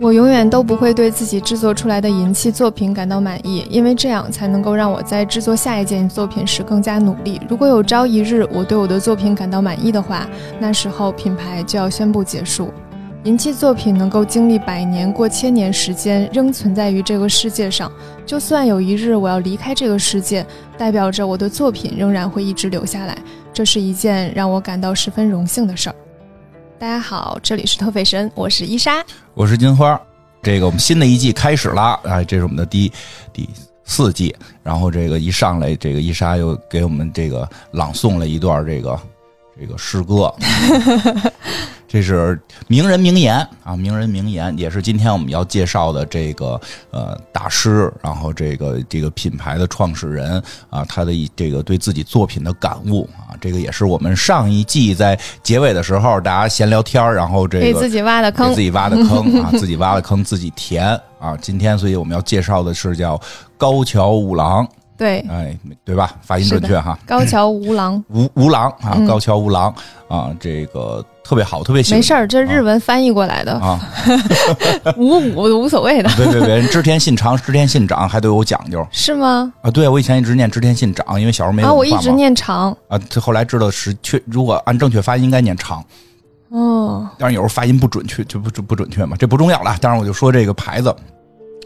我永远都不会对自己制作出来的银器作品感到满意，因为这样才能够让我在制作下一件作品时更加努力。如果有朝一日我对我的作品感到满意的话，那时候品牌就要宣布结束。银器作品能够经历百年过千年时间，仍存在于这个世界上。就算有一日我要离开这个世界，代表着我的作品仍然会一直留下来。这是一件让我感到十分荣幸的事儿。大家好，这里是特费神，我是伊莎。我是金花，这个我们新的一季开始了，哎，这是我们的第第四季。然后这个一上来，这个伊莎又给我们这个朗诵了一段这个这个诗歌，这是名人名言啊，名人名言，也是今天我们要介绍的这个呃大师，然后这个这个品牌的创始人啊，他的一这个对自己作品的感悟啊，这个也是我们上一季在结尾的时候大家闲聊天儿然后这个给自己挖的坑给自，己挖的坑啊，自己挖的坑 自己填啊。今天，所以我们要介绍的是叫高桥五郎，对，哎，对吧？发音准确哈，高桥无郎。无无郎啊，嗯高桥无郎啊，这个特别好，特别喜欢没事儿，这日文翻译过来的，啊。五五无所谓的，对对对，织田信长、织田信长还都有讲究是吗？啊。对，我以前一直念织田信长，因为小时候没啊，我一直念长，啊，这后来知道是确，如果按正确发音应该念长，哦，但是有时候发音不准确，就不不准确嘛，这不重要了。当然我就说这个牌子，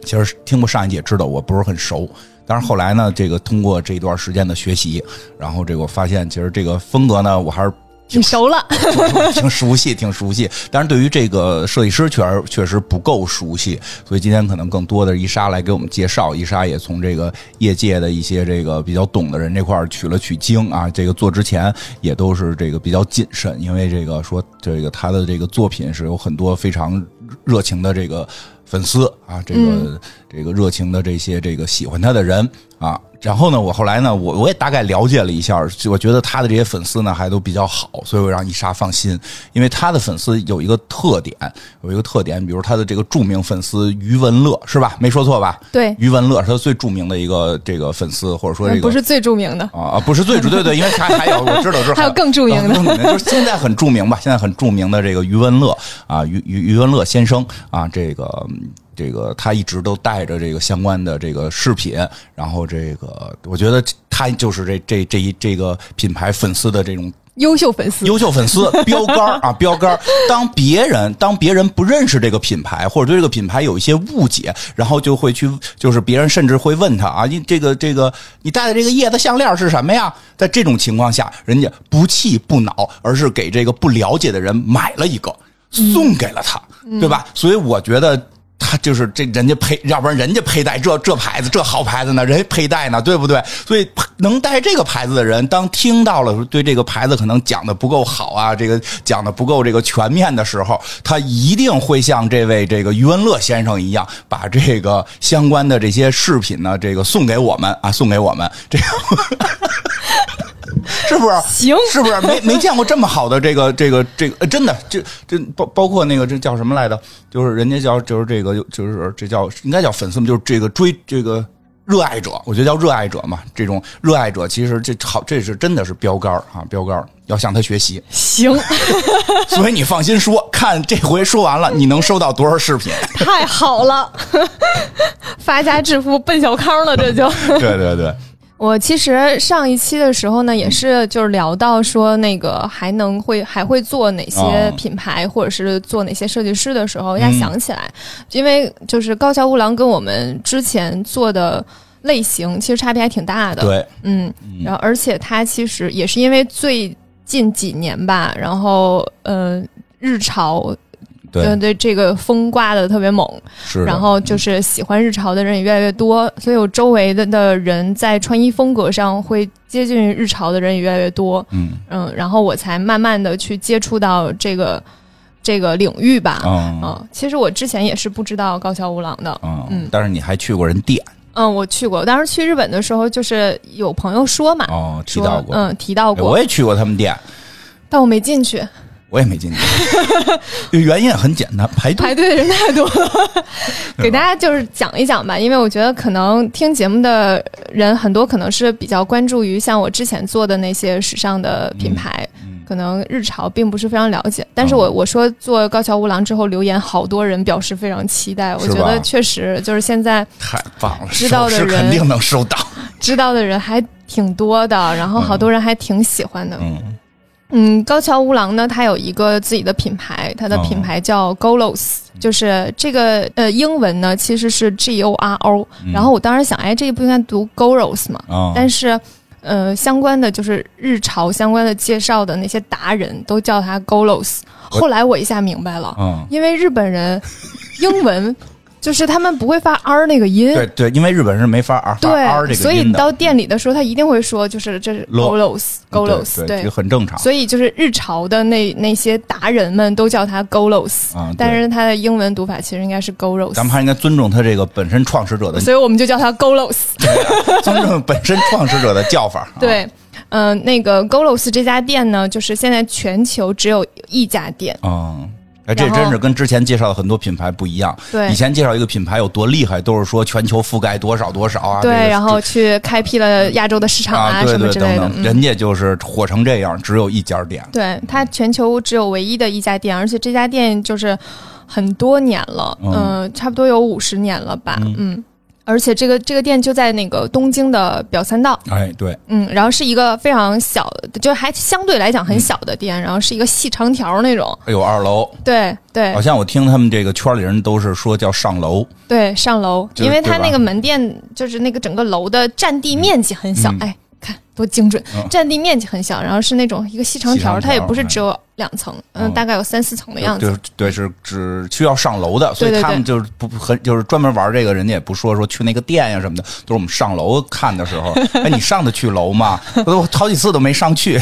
其实听过上一季也知道我不是很熟。但是后来呢，这个通过这一段时间的学习，然后这个我发现，其实这个风格呢，我还是挺熟了，挺熟悉，挺熟悉。但是对于这个设计师确实确实不够熟悉，所以今天可能更多的是伊莎来给我们介绍。伊莎也从这个业界的一些这个比较懂的人这块儿取了取经啊。这个做之前也都是这个比较谨慎，因为这个说这个他的这个作品是有很多非常热情的这个粉丝啊，这个、这个热情的这些这个喜欢他的人啊。然后呢，我后来呢，我我也大概了解了一下，就我觉得他的这些粉丝呢还都比较好，所以我让伊莎放心，因为他的粉丝有一个特点，有一个特点，比如他的这个著名粉丝余文乐是吧？没说错吧？对，余文乐是他最著名的一个这个粉丝，或者说这个 不是最著名的，啊啊，不是最主对对，因为他还有我知道是还有更著名的。更著名，就 是现在很著名吧，现在很著名的这个余文乐啊，余余余文乐先生啊，这个嗯这个他一直都带着这个相关的这个饰品，然后这个我觉得他就是这这这一这个品牌粉丝的这种优秀粉丝，优秀粉丝标杆啊，标杆。当别人当别人不认识这个品牌，或者对这个品牌有一些误解，然后就会去，就是别人甚至会问他啊，你这个这个你戴的这个叶子项链是什么呀？在这种情况下，人家不气不恼，而是给这个不了解的人买了一个，送给了他，对吧？所以我觉得。他就是这人家佩，要不然人家佩戴这这牌子这好牌子呢，人家佩戴呢，对不对？所以能戴这个牌子的人，当听到了对这个牌子可能讲的不够好啊，这个讲的不够这个全面的时候，他一定会像这位这个余文乐先生一样，把这个相关的这些饰品呢，这个送给我们啊，送给我们这样。是不是？行是不是没没见过这么好的这个这个这个？呃真的，这这包包括那个这叫什么来着？就是人家叫就是这个就是这叫应该叫粉丝们，就是这个追这个热爱者，我觉得叫热爱者嘛。这种热爱者其实这好，这是真的是标杆啊，标杆要向他学习。行，所以你放心说，看这回说完了，你能收到多少视频？太好了，发家致富奔小康了，这就。对对对，我其实上一期的时候呢，也是就是聊到说那个还能会还会做哪些哦。品牌，或者是做哪些设计师的时候，一下嗯想起来，因为就是高桥吾郎跟我们之前做的类型其实差别还挺大的。，对，嗯，然后而且他其实也是因为最近几年吧，然后呃日潮。对。呃对这个风刮的特别猛，是。然后就是喜欢日潮的人也越来越多，所以我周围的的人在穿衣风格上会接近于日潮的人也越来越多。嗯。嗯，然后我才慢慢的去接触到这个这个领域吧。嗯嗯，其实我之前也是不知道高桥无郎的。嗯嗯，但是你还去过人店。嗯，我去过，当时去日本的时候，就是有朋友说嘛，哦，提到过，嗯，提到哎过，我也去过他们店，但我没进去，我也没进去，原因也很简单，排队。排队的人太多了。给大家就是讲一讲吧，因为我觉得可能听节目的人很多，可能是比较关注于像我之前做的那些时尚的品牌，嗯可可能日潮并不是非常了解。但是我我说做高桥乌郎之后留言，好多人表示非常期待。我觉得确实就是现在太棒了，知道的人肯定能收到。知道的人还挺多的，然后好多人还挺喜欢的。嗯嗯，高桥吾郎呢，他有一个自己的品牌，他的品牌叫 Golos，、就是这个呃英文呢其实是 G O R O，、然后我当时想，哎，这个不应该读 Goros 吗？啊，但是。呃，相关的就是日潮相关的介绍的那些达人都叫他 Golos。后来我一下明白了，嗯，因为日本人英文就是他们不会发 r 那个音，对对，因为日本人没法 r 发 r 这个所以音的，你到店里的时候，他一定会说，就是这是 Lo- Golos Golos，对，这个很正常所以就是日潮的那那些达人们都叫它 Golos，、啊。但是它的英文读法其实应该是 golos 咱们还应该尊重他这个本身创始者的，所以我们就叫它 Golos。尊重本身创始者的叫法。啊，对，嗯、那个 Golos 这家店呢，就是现在全球只有一家店。嗯。哎，这真是跟之前介绍的很多品牌不一样。对以前介绍一个品牌有多厉害，都是说全球覆盖多少多少啊。对，这个然后去开辟了亚洲的市场啊，对什么对之类的。等等，嗯人家就是火成这样，只有一家店。对，它全球只有唯一的一家店，而且这家店就是很多年了，嗯嗯、差不多有五十年了吧，嗯嗯。而且这个这个店就在那个东京的表参道，哎，对，嗯，然后是一个非常小的，就还相对来讲很小的店，然后是一个细长条那种，哎呦，二楼，对对。好像我听他们这个圈里人都是说叫上楼。对，上楼，因为它那个门店就是那个整个楼的占地面积很小，嗯。哎，看多精准。嗯，占地面积很小，然后是那种一个细长条，它也不是只有两层，嗯，嗯。大概有三四层的样子。对。对，是只需要上楼的，所以他们就是不不很就是专门玩这个，人家也不说说去那个店呀什么的，都是我们上楼看的时候，哎，你上得去楼吗？我好几次都没上去，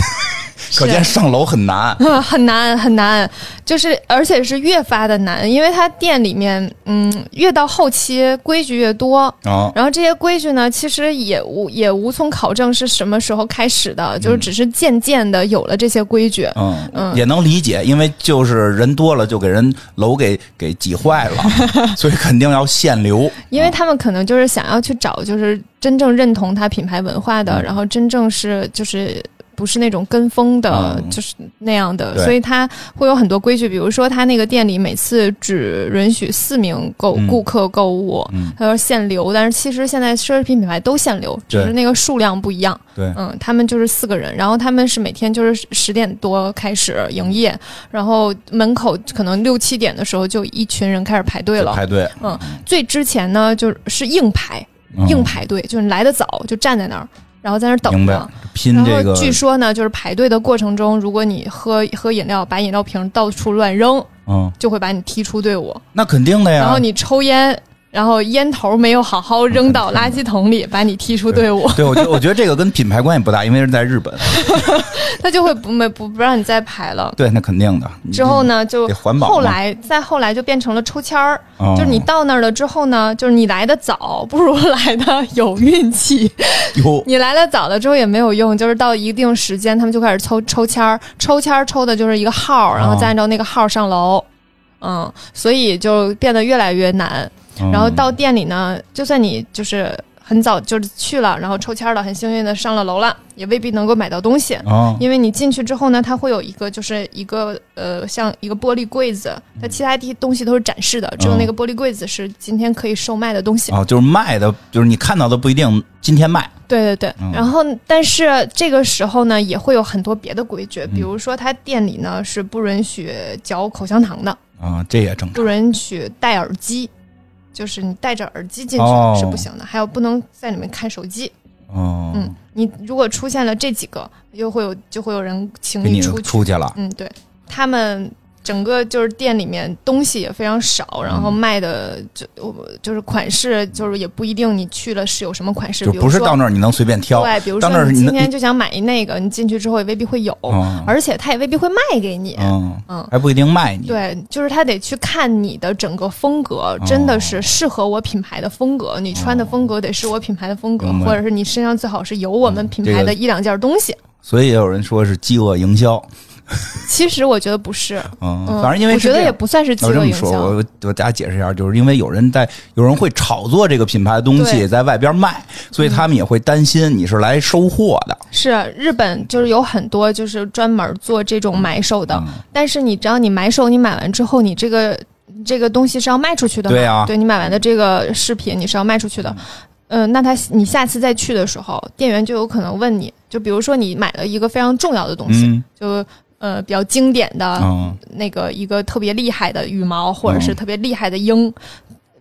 可见上楼很难。嗯，很难很难，就是而且是越发的难，因为它店里面，嗯，越到后期规矩越多，啊，然后这些规矩呢，其实也无也无从考证是什么时候开始的，就是只是渐渐的有了这些规矩。嗯，嗯也能理解，因为就是人多了就给人楼给给挤坏了，所以肯定要限流。因为他们可能就是想要去找，就是真正认同他品牌文化的，嗯然后真正是就是。不是那种跟风的，嗯。就是那样的，所以它会有很多规矩。比如说，他那个店里每次只允许四名购嗯。顾客购物，嗯，他说限流，但是其实现在奢侈品品牌都限流，只是那个数量不一样。对，嗯，他们就是四个人，然后他们是每天就是十点多开始营业，然后门口可能六七点的时候就一群人开始排队了。排队，嗯，最之前呢就是硬排，嗯。硬排队，就是你来的早就站在那儿，然后在那等着。然后拼这个，据说呢，就是排队的过程中，如果你喝喝饮料，把饮料瓶到处乱扔，嗯，就会把你踢出队伍。那肯定的呀。然后你抽烟，然后烟头没有好好扔到垃圾桶里，把你踢出队伍，对，我觉得我觉得这个跟品牌关系不大，因为是在日本。他就会不没不不让你再排了。对，那肯定的。之后呢，就环保后来再后来就变成了抽签儿，哦就是你到那儿了之后呢，就是你来的早不如来的有运气。有你来的早了之后也没有用，就是到一定时间他们就开始抽抽签儿，抽签儿抽的就是一个号儿，然后再按照那个号上楼。嗯，所以就变得越来越难。嗯然后到店里呢，就算你就是很早就是去了，然后抽签儿了，很幸运的上了楼了，也未必能够买到东西。啊，因为你进去之后呢，它会有一个就是一个呃像一个玻璃柜子，它其他地东西都是展示的，只有那个玻璃柜子是今天可以售卖的东西。哦，就是卖的，就是你看到的不一定今天卖。对对对，嗯然后但是这个时候呢，也会有很多别的规矩，比如说他店里呢是不允许嚼口香糖的，啊，这也正常。不允许戴耳机。就是你戴着耳机进哦去是不行的，还有不能在里面看手机。哦，嗯，你如果出现了这几个，又会有就会有人请给你出去。出去了。嗯，对，他们整个就是店里面东西也非常少，然嗯后卖的就就是款式就是也不一定你去了是有什么款式，就比如说不是到那儿你能随便挑。对，比如说你今天就想买一那个，你进去之后也未必会有，嗯而且他也未必会卖给你。嗯嗯还不一定卖你。对，就是他得去看你的整个风格，真的是适合我品牌的风格。你穿的风格得是我品牌的风格，或者是你身上最好是有我们品牌的一两件东西。所以也有人说是饥饿营销。其实我觉得不是，嗯，嗯，反正因为我觉得也不算是饥我这么说。我我给大家解释一下，就是因为有人在有人会炒作这个品牌的东西在外边卖，所以他们也会担心你是来收货的。是日本就是有很多就是专门做这种买手的，嗯。但是你只要你买手，你买完之后，你这个这个东西是要卖出去的？对啊。对你买完的这个饰品你是要卖出去的。嗯、那他你下次再去的时候，店员就有可能问你，就比如说你买了一个非常重要的东西，嗯。就呃比较经典的、嗯。那个一个特别厉害的羽毛，或者是嗯。特别厉害的鹰，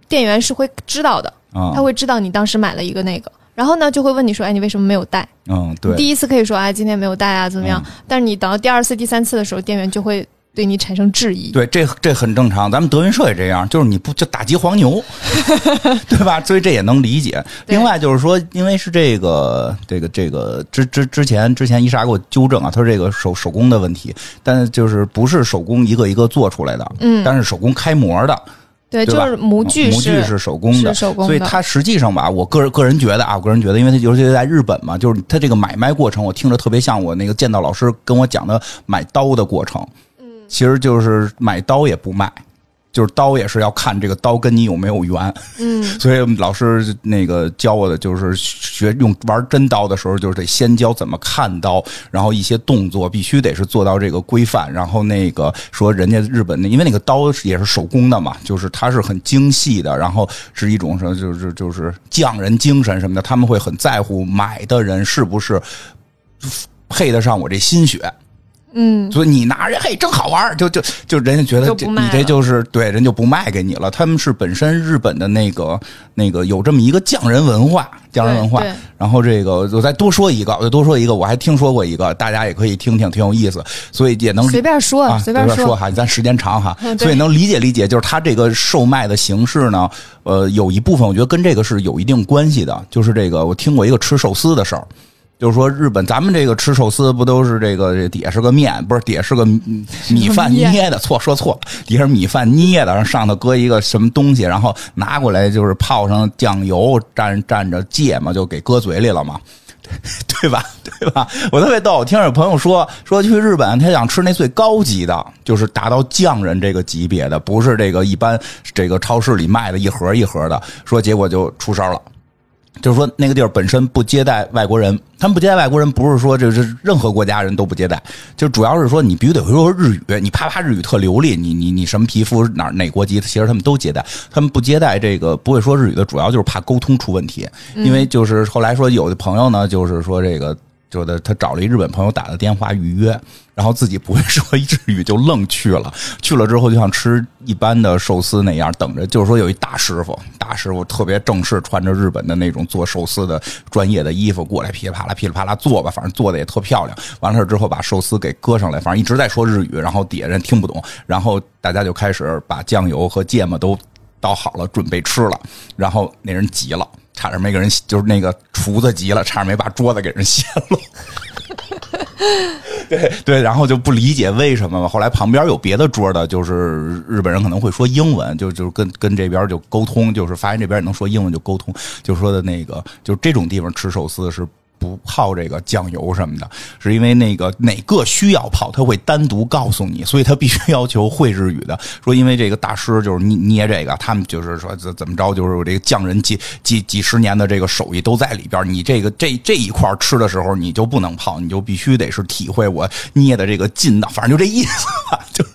店员是会知道的，嗯。他会知道你当时买了一个那个，然后呢就会问你说，哎，你为什么没有带？嗯，对，第一次可以说哎，今天没有带啊，怎么样？但是你等到第二次、第三次的时候，店员就会对你产生质疑。对，这这很正常，咱们德云社也这样，就是你不就打击黄牛，对吧？所以这也能理解。另外就是说，因为是这个这个这个之之之前之前伊莎给我纠正啊，他说这个手手工的问题，但是就是不是手工一个一个做出来的，嗯，但是手工开模的，对，就是模具模具是手工的是。手工的，所以它实际上吧，我个人个人觉得啊，我个人觉得，因为它尤其是在日本嘛，就是它这个买卖过程，我听着特别像我那个剑道老师跟我讲的买刀的过程。嗯，其实就是买刀也不卖，就是刀也是要看这个刀跟你有没有缘。嗯，所以老师那个教我的就是学用玩真刀的时候，就是得先教怎么看刀，然后一些动作必须得是做到这个规范。然后那个说人家日本的，因为那个刀也是手工的嘛，就是它是很精细的，然后是一种什么就是就是匠人精神什么的，他们会很在乎买的人是不是配得上我这心血。嗯，所以你拿着嘿真好玩儿，就就就人家觉得这你这就是对人就不卖给你了。他们是本身日本的那个那个有这么一个匠人文化，匠人文化。然后这个我再多说一个，我再多说一个，我还听说过一个，大家也可以听听，挺有意思，所以也能随便说，啊，随便说哈，咱时间长哈，嗯所以能理解理解，就是他这个售卖的形式呢，呃，有一部分我觉得跟这个是有一定关系的，就是这个我听过一个吃寿司的事儿。就是说，日本咱们这个吃寿司不都是这个这底下是个面，不是底下是个米饭捏的？错，说错了，底下是米饭捏的，然后上头搁一个什么东西，然后拿过来就是泡上酱油，蘸蘸着芥末就给搁嘴里了嘛。对吧？对吧？我特别逗，我听有朋友说说去日本，他想吃那最高级的，就是达到匠人这个级别的，不是这个一般这个超市里卖的一盒一盒的。说结果就出事了。就是说，那个地儿本身不接待外国人，他们不接待外国人，不是说这是任何国家人都不接待，就主要是说你必须得会说日语，你啪啪日语特流利，你你你什么皮肤哪哪国籍，其实他们都接待，他们不接待这个不会说日语的，主要就是怕沟通出问题，因为就是后来说有的朋友呢，就是说这个。就的，他找了一日本朋友打的电话预约，然后自己不会说 日语，就愣去了。去了之后就像吃一般的寿司那样，等着。就是说有一大师傅，大师傅特别正式，穿着日本的那种做寿司的专业的衣服过来，噼里啪啦噼里啪啦做吧，反正做的也特漂亮。完事之后把寿司给搁上来，反正一直在说日语，然后底下人听不懂，然后大家就开始把酱油和芥末都倒好了，准备吃了。然后那人急了。差点没给人，就是那个厨子急了，差点没把桌子给人掀了。对对，然后就不理解为什么嘛。后来旁边有别的桌的，就是日本人可能会说英文，就就跟跟这边就沟通，就是发现这边也能说英文就沟通，就说的那个，就这种地方吃寿司是。不泡这个酱油什么的，是因为那个哪个需要泡，他会单独告诉你，所以他必须要求会日语的。说因为这个大师就是捏捏这个，他们就是说怎怎么着，就是我这个匠人几几几十年的这个手艺都在里边。你这个这这一块吃的时候，你就不能泡，你就必须得是体会我捏的这个劲道，反正就这意思吧，就。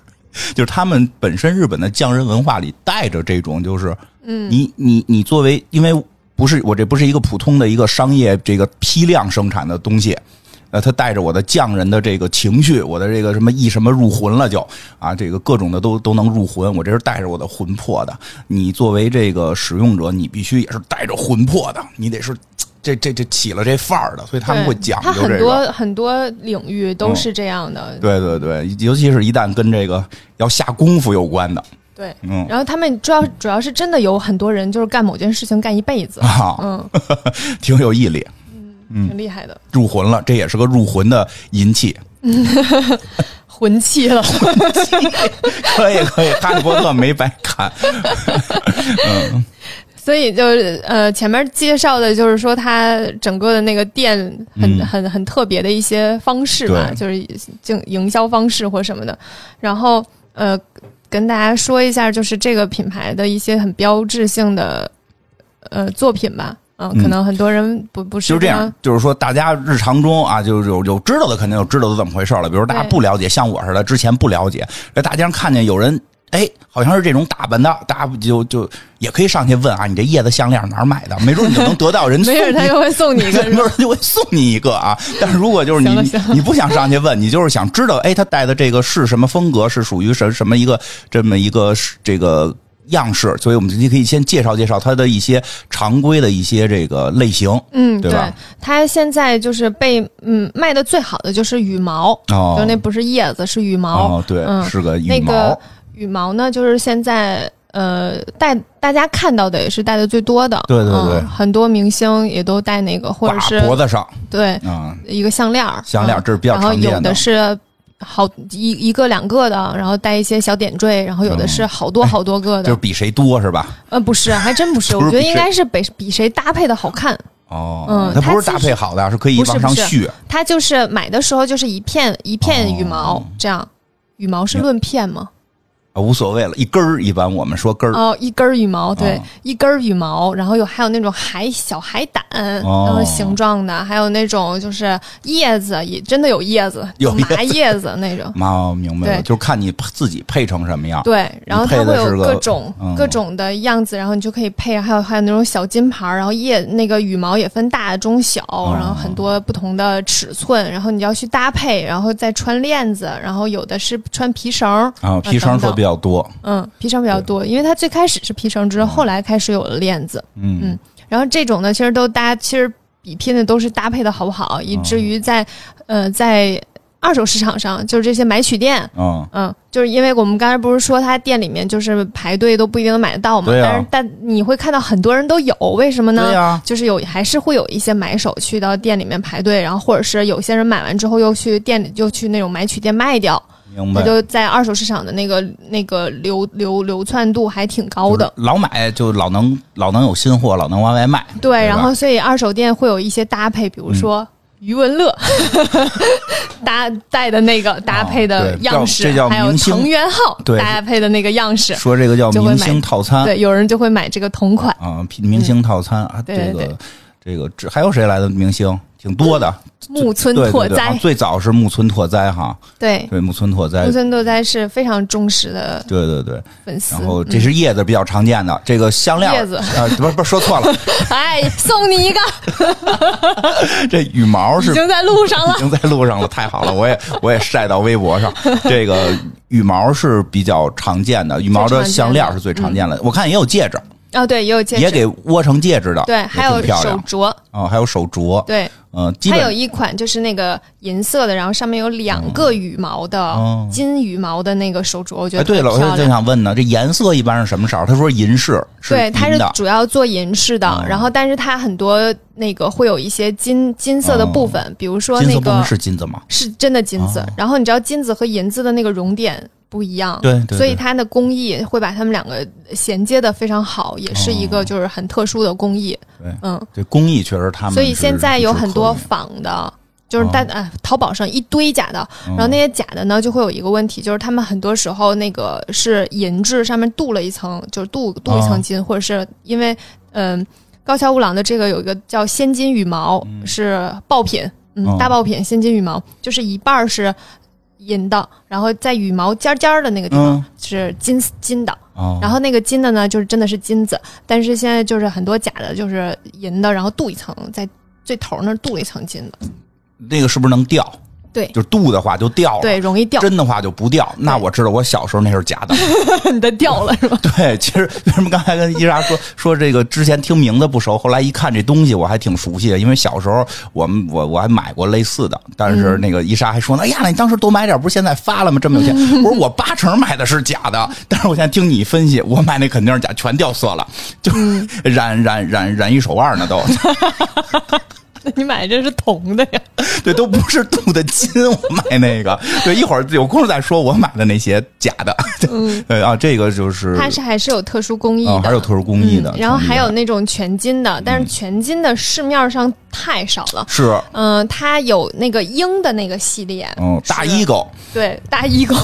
就是他们本身日本的匠人文化里带着这种，就是，嗯，你你你作为因为。不是我这不是一个普通的一个商业这个批量生产的东西，呃，他带着我的匠人的这个情绪，我的这个什么意什么入魂了就啊，这个各种的都都能入魂，我这是带着我的魂魄的。你作为这个使用者，你必须也是带着魂魄的，你得是这这这起了这范儿的，所以他们会讲究这个。很多很多领域都是这样的。嗯、对对对，尤其是一旦跟这个要下功夫有关的。对，嗯，然后他们主要主要是真的有很多人就是干某件事情干一辈子，啊，嗯，挺有毅力，嗯，挺厉害的，入魂了，这也是个入魂的银器，魂器了，魂 器可以可以，哈利波特没白看，嗯，所以就是呃，前面介绍的就是说他整个的那个店很、嗯。很很特别的一些方式吧，就是经营销方式或什么的。然后呃，跟大家说一下，就是这个品牌的一些很标志性的呃作品吧。嗯，嗯可能很多人不不是就是这样，就是说大家日常中啊，就是有有知道的肯定有知道的怎么回事了。比如大家不了解，像我似的，之前不了解，在大街上看见有人。哎，好像是这种打扮的，大家不就就也可以上去问啊，你这叶子项链哪儿买的？没准你就能得到人 送没准他就会送你一个没准就会送你一个啊。但是如果就是你你不想上去问，你就是想知道，哎，他戴的这个是什么风格，是属于什什么一个这么一个这个样式，所以我们就可以先介绍介绍它的一些常规的一些这个类型。嗯，对吧它现在就是被嗯卖的最好的就是羽毛，哦就那不是叶子，是羽毛。哦，对，嗯是个羽毛。那个羽毛呢，就是现在呃戴大家看到的也是戴的最多的。对对对嗯很多明星也都戴那个，或者是脖子上对啊，一个项链儿项链儿嗯这是比较然后常见的有的是。好一一个两个的，然后带一些小点缀，然后有的是好多好多个的。嗯就是比谁多是吧？呃，不是，还真不是，不是我觉得应该是比比谁搭配的好看。哦，嗯它不是搭配好的，是可以往上续。它就是买的时候就是一片一片羽毛、哦这样，羽毛是论片吗？啊无所谓了，一根儿一般我们说根儿。哦，一根儿羽毛，对，哦一根儿羽毛，然后有还有那种海小海胆，哦然后形状的，还有那种就是叶子，也真的有叶子，有麻叶子那种。妈，我明白了，对就是看你自己配成什么样。对，然后它会有各种、嗯各种的样子，然后你就可以配，还有还有那种小金牌儿，然后叶那个羽毛也分大、中、小，哦然后很多不同的尺寸，然后你要去搭配，然后再穿链子，然后有的是穿皮绳儿，啊，皮绳说等等比较多。嗯，皮绳比较多，因为它最开始是皮绳，之后后来开始有了链子，嗯。嗯然后这种呢，其实都大家，其实比拼的都是搭配的好不好，以至于在呃在二手市场上，就是这些买取店。嗯，嗯，就是因为我们刚才不是说他店里面就是排队都不一定能买得到嘛，但是但你会看到很多人都有，为什么呢？就是有还是会有一些买手去到店里面排队，然后或者是有些人买完之后又去店里又去那种买取店卖掉，它明白。就在二手市场的那个那个流流流窜度还挺高的。老买就老能老能有新货，老能往外卖。对，对然后所以二手店会有一些搭配，比如说余文乐 搭带的那个搭配的样式，叫这叫还有明星藤原浩搭配的那个样式，说这个叫明星套餐对，有人就会买这个同款。啊，明星套餐啊，这个这个这还有谁来的明星？挺多的。木村拓哉啊，最早是木村拓哉哈，对，对木村拓哉木，村拓哉是非常忠实的对对对。粉丝。然后这是叶子比较常见的，这个项链叶子啊，不是不是说错了，嗯 哎，送你一个，这羽毛是已经在路上了已。经在路上了，太好了，我也我也晒到微博上。这个羽毛是比较常见的，羽毛的项链是最常见的。我看也有戒指，哦，对，也有戒指，也给窝成戒指的，对，还有手镯，哦，还有手镯，对，嗯，基还有一款就是那个银色的，然后上面有两个羽毛的、哦。金羽毛的那个手镯，我觉哎，得对了，我就。想问呢，这颜色一般是什么色儿？他说银饰，是对，它是主要做银饰的，哦。然后但是它很多那个会有一些金金色的部分，比如说那个是金子吗？是真的金子，哦。然后你知道金子和银子的那个熔点不一样，对对对。所以它的工艺会把它们两个衔接的非常好，也是一个就是很特殊的工艺，对嗯，这工艺确实他们，所以现在有很多仿的。就是在啊、淘宝上一堆假的，然后那些假的呢，就会有一个问题，就是他们很多时候那个是银质上面镀了一层，就是镀镀一层金，或者是因为嗯、高桥吾郎的这个有一个叫仙金羽毛、是爆品，嗯，哦。大爆品鲜金羽毛，就是一半儿是银的，然后在羽毛尖尖儿的那个地方嗯。是金金的，哦。然后那个金的呢，就是真的是金子，但是现在就是很多假的，就是银的，然后镀一层，在最头那儿镀了一层金的，那个是不是能掉？对就是镀的话就掉了，对，容易掉，真的话就不掉。那我知道我小时候那是假的。你的掉了是吧？对，其实 为什么刚才跟伊莎说说这个之前听名字不熟，后来一看这东西我还挺熟悉的，因为小时候我们我我还买过类似的，但是那个伊莎还说呢，哎呀，那你当时多买点，不是现在发了吗？这么有钱？我说我八成买的是假的，但是我现在听你分析，我买那肯定是假，全掉色了，就染染染染一手腕呢都。那 你买的这是铜的呀？对，都不是镀的金，我买那个。对，一会儿有空再说我买的那些假的。嗯，对啊，这个就是它是还是有特殊工艺的，还有特殊工艺的。然后还有那种全金的，但是全金的市面上太少了。是，嗯，它有那个鹰的那个系列，嗯，大衣狗，对，大衣狗。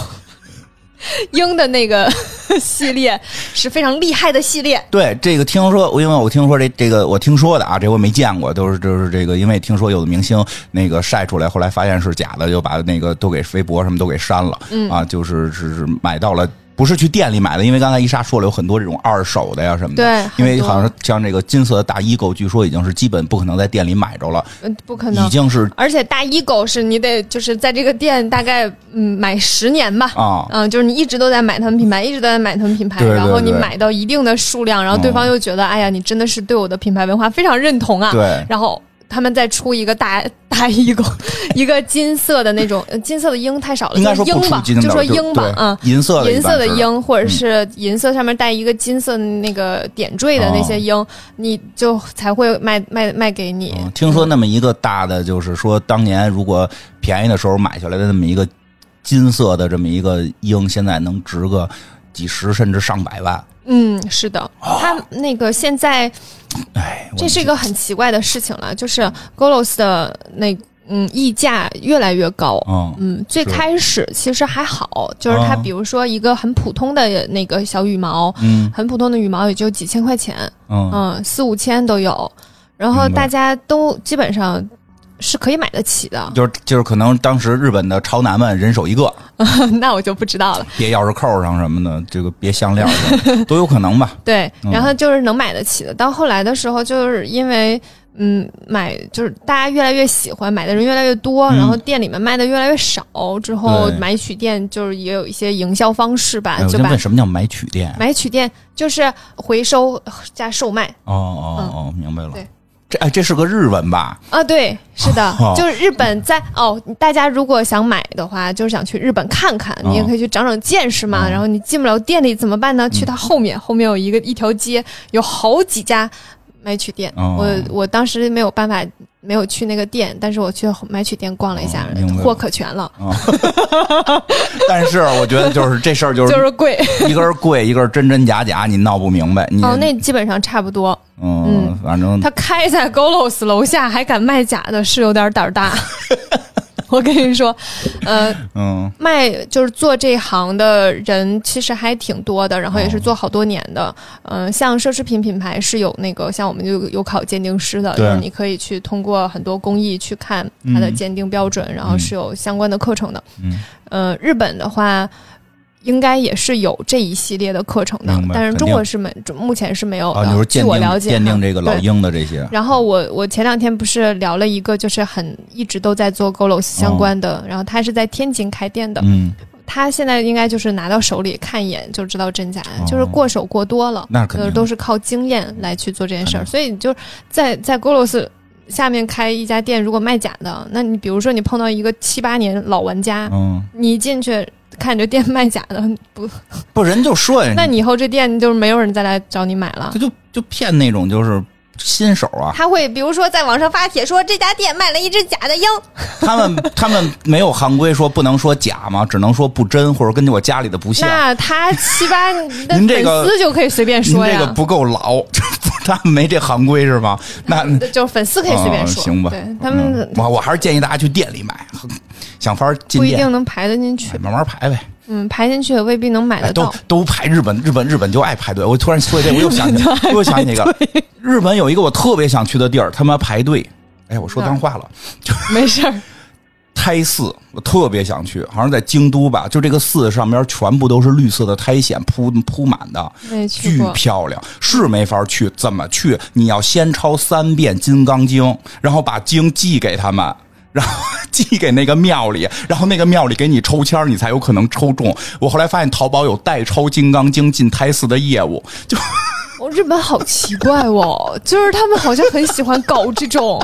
鹰的那个 系列是非常厉害的系列。对，这个听说，因为我听说这这个我听说的啊，这我没见过，都是就是这个，因为听说有的明星那个晒出来，后来发现是假的，就把那个都给微博什么都给删了。嗯啊，就是是是买到了。不是去店里买的，因为刚才伊莎说了，有很多这种二手的呀什么的。对，因为好像像这个金色的大衣狗，据说已经是基本不可能在店里买着了。嗯，不可能，已经是。而且大衣狗是你得就是在这个店大概嗯买十年吧。啊，嗯，就是你一直都在买他们品牌，一直都在买他们品牌，然后你买到一定的数量，然后对方又觉得哎呀，你真的是对我的品牌文化非常认同啊。对，然后。他们再出一个大大一个，一个金色的那种，金色的鹰太少了，应该说鹰吧，就说鹰吧，嗯，银色银色的鹰，或者是银色上面带一个金色那个点缀的那些鹰，你就才会卖卖卖给你。听说那么一个大的，就是说当年如果便宜的时候买下来的那么一个金色的这么一个鹰，现在能值个几十甚至上百万。嗯，是的，它那个现在，哎，这是一个很奇怪的事情了，就是 Golos 的那嗯溢价越来越高。嗯嗯，最开始其实还好，就是它比如说一个很普通的那个小羽毛，嗯，很普通的羽毛也就几千块钱，嗯，四五千都有，然后大家都基本上。是可以买得起的，就是就是可能当时日本的潮男们人手一个，那我就不知道了。别钥匙扣上什么的，这个别项链 都有可能吧。对，然后就是能买得起的。到后来的时候，就是因为嗯，买就是大家越来越喜欢，买的人越来越多，然后店里面卖的越来越少，之后买取店就是也有一些营销方式吧。就问什么叫买取店？买取店就是回收加售卖。哦哦哦，明白了。对。这哎，这是个日文吧？啊，对，是的，就是日本在哦。大家如果想买的话，就是想去日本看看，你也可以去长长见识嘛。然后你进不了店里怎么办呢？去它后面，后面有一个一条街，有好几家买曲店。我我当时没有办法。没有去那个店，但是我去买曲店逛了一下，货可全了。但是我觉得就是这事儿就是 就是贵，一根贵，一根真真假假，你闹不明白。哦，那基本上差不多。嗯，反正他开在 Golos 楼下还敢卖假的，是有点胆大。我跟你说，呃，嗯，卖就是做这行的人其实还挺多的，然后也是做好多年的。嗯，像奢侈品品牌是有那个，像我们就有考鉴定师的，就是你可以去通过很多工艺去看它的鉴定标准，然后是有相关的课程的。嗯，呃，日本的话。应该也是有这一系列的课程的，但是中国是没，目前是没有的。据我了解，鉴定这个老鹰的这些。然后我我前两天不是聊了一个，就是很一直都在做 Golos 相关的，然后他是在天津开店的。嗯，他现在应该就是拿到手里看一眼就知道真假，就是过手过多了，那可能都是靠经验来去做这件事儿。所以就在在 Golos 下面开一家店，如果卖假的，那你比如说你碰到一个七八年老玩家，嗯，你进去。看你这店卖假的 不不人就说呀，那你以后这店就是没有人再来找你买了。他就就骗那种就是新手啊。他会比如说在网上发帖说这家店卖了一只假的鹰。他们 他们没有行规说不能说假吗？只能说不真或者根据我家里的不像。那他七八您这个粉丝就可以随便说呀。这个不够老，他们没这行规是吗？那就粉丝可以随便说行吧？对他们，我我还是建议大家去店里买。想法进店不一定能排得进去，慢慢排呗。嗯，排进去也未必能买得到。都都排日本，日本日本就爱排队。我突然说这，我又想起，我又想起一个，日本有一个我特别想去的地儿，他妈排队。哎，我说脏话了，没事儿。胎寺，我特别想去，好像在京都吧。就这个寺上边全部都是绿色的苔藓铺铺满的，巨漂亮。是没法去，怎么去？你要先抄三遍《金刚经》，然后把经寄给他们。然后寄给那个庙里，然后那个庙里给你抽签，你才有可能抽中。我后来发现淘宝有代抽《金刚经》进胎寺的业务，就 哦，日本好奇怪哦，就是他们好像很喜欢搞这种，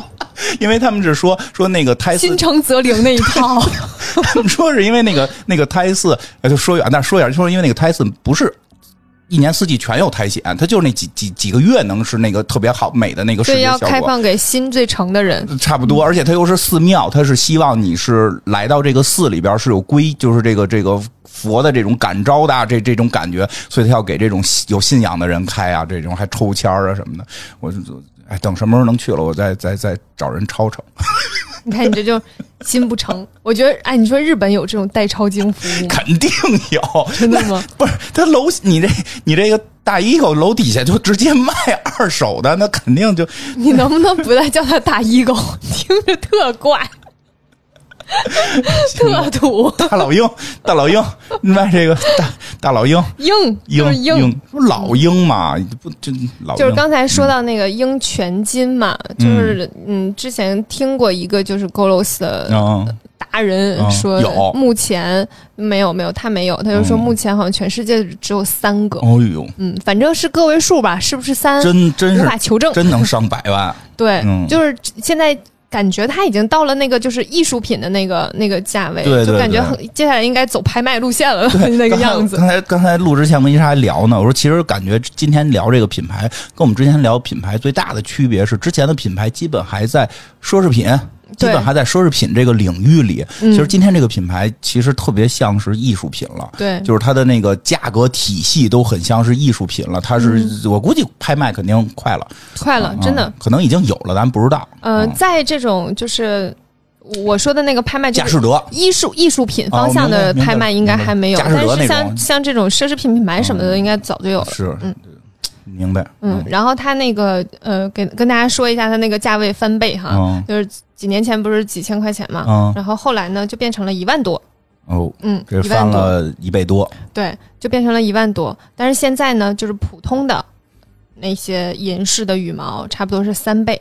因为他们是说说那个胎寺心诚则灵那一套，他们说是因为那个那个胎寺，就说远，但说远，就说因为那个胎寺不是。一年四季全有苔藓，它就是那几几几个月能是那个特别好美的那个视对，要觉效果。开放给心最诚的人。差不多，而且它又是寺庙，它是希望你是来到这个寺里边是有归，就是这个这个佛的这种感召的啊这这种感觉，所以他要给这种有信仰的人开啊，这种还抽签啊什么的。我就哎，等什么时候能去了，我再再再找人抄抄。你看你这就心不诚。我觉得，哎，你说日本有这种代抄经服务吗？肯定有，真的吗？不是，他楼你这你这个大衣狗楼底下就直接卖二手的，那肯定就你能不能不再叫他大衣狗？听着特怪，特土。大老鹰，大老鹰卖这个大大老鹰。鹰就是鹰。鹰，不是老鹰嘛？不就老就是刚才说到那个鹰全金嘛，就是嗯，之前听过一个就是 Golos 的嗯。达人嗯说有，目前没有没有，他没有，他就说嗯。目前好像全世界只有三个，哦呦，嗯，反正是个位数吧，是不是三？真真是无法求证。真能上百万，对，嗯。就是现在感觉他已经到了那个就是艺术品的那个那个价位，对对就感觉很接下来应该走拍卖路线了 那个样子。刚才刚才录之前我跟伊莎还聊呢，我说其实感觉今天聊这个品牌，跟我们之前聊品牌最大的区别是，之前的品牌基本还在奢侈品。基本还在奢侈品这个领域里，嗯其实今天这个品牌其实特别像是艺术品了，对，就是它的那个价格体系都很像是艺术品了。它是、我估计拍卖肯定快了，嗯快了，真的嗯。可能已经有了，咱不知道。呃，嗯在这种就是我说的那个拍卖，就是佳士得艺术艺术品方向的拍卖应该还没有，但是像像这种奢侈品品牌什么的，应该早就有了。是，嗯明白，嗯，然后它那个呃，给跟大家说一下，它那个价位翻倍哈，嗯就是几年前不是几千块钱嘛，嗯。然后后来呢就变成了一万多，哦，嗯，这一万多，翻了一倍多，对，就变成了一万多。但是现在呢，就是普通的那些银饰的羽毛，差不多是三倍，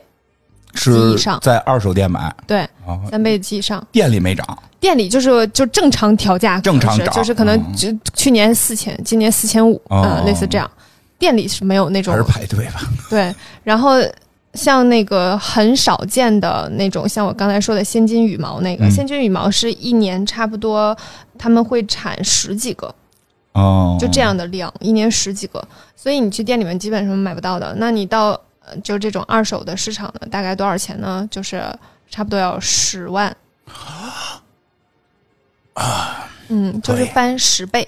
是以上。在二手店买。对，啊，三倍及以上。店里没涨，店里就是就正常调价，正常涨就是可能嗯。就去年四千，今年四千五，哦。嗯，类似这样。店里是没有那种还是排队吧？对，然后像那个很少见的那种，像我刚才说的仙金羽毛那个，嗯仙金羽毛是一年差不多他们会产十几个，哦，就这样的量，一年十几个，所以你去店里面基本上买不到的。那你到呃就这种二手的市场呢，大概多少钱呢？就是差不多要十万啊，嗯，就是翻十倍。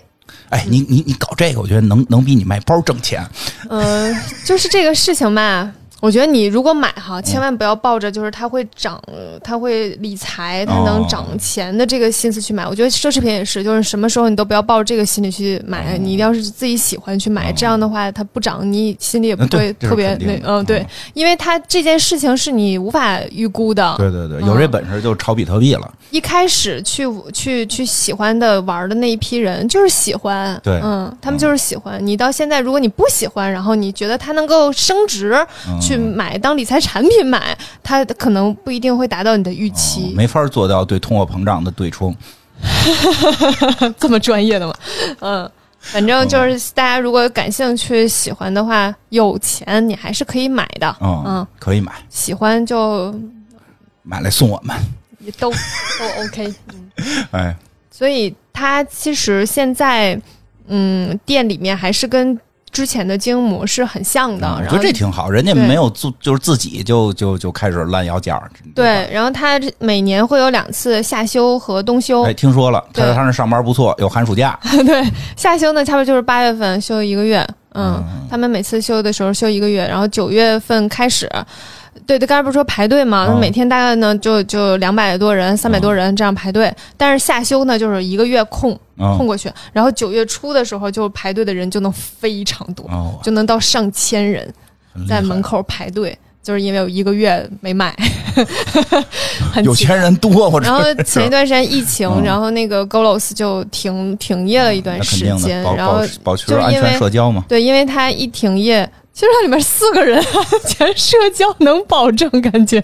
哎，你你你搞这个，我觉得能能比你卖包挣钱。嗯，就是这个事情吧。我觉得你如果买哈，千万不要抱着就是它会涨，它会理财，它能涨钱的这个心思去买。我觉得奢侈品也是，就是什么时候你都不要抱着这个心理去买。你一定要是自己喜欢去买，这样的话它不涨，你心里也不会特别那嗯对，因为它这件事情是你无法预估的。对对对，嗯有这本事就炒比特币了。一开始去去去喜欢的玩的那一批人就是喜欢，对嗯，他们就是喜欢。你到现在，如果你不喜欢，然后你觉得它能够升值，嗯去买当理财产品买，它可能不一定会达到你的预期。没法做到对通货膨胀的对冲。这么专业的吗？嗯，反正就是大家如果感兴趣、喜欢的话，有钱你还是可以买的。嗯，嗯，可以买，喜欢就买来送我们。也都都 OK。哎，所以它其实现在，嗯，店里面还是跟之前的经营模式很像的。嗯我然后觉得这挺好，人家没有做，就是自己就就就开始烂腰价儿。吧对，然后他每年会有两次夏休和冬休。哎，听说了，他对在他那上班不错，有寒暑假。对，夏休呢，差不多就是八月份休一个月。嗯，他们每次休的时候休一个月，然后九月份开始。对对，刚才不是说排队吗？那嗯每天大概呢就就两百多人、三百多人这样排队。但是夏休呢，就是一个月空空嗯，过去，然后九月初的时候，就排队的人就能非常多，哦，就能到上千人在门口排队，就是因为有一个月没买，很有钱人多，我然后前一段时间疫情，嗯然后那个 Golos 就停停业了一段时间，然后保保持安全就是因为社交嘛。对，因为它一停业，其实它里面四个人 全社交能保证，感觉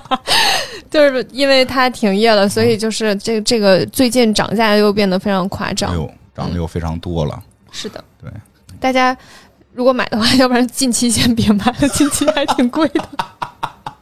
就是因为它停业了，所以就是这这个最近涨价又变得非常夸张。哎呦，涨得又非常多了。是的，对，大家如果买的话，要不然近期先别买了，近期还挺贵的。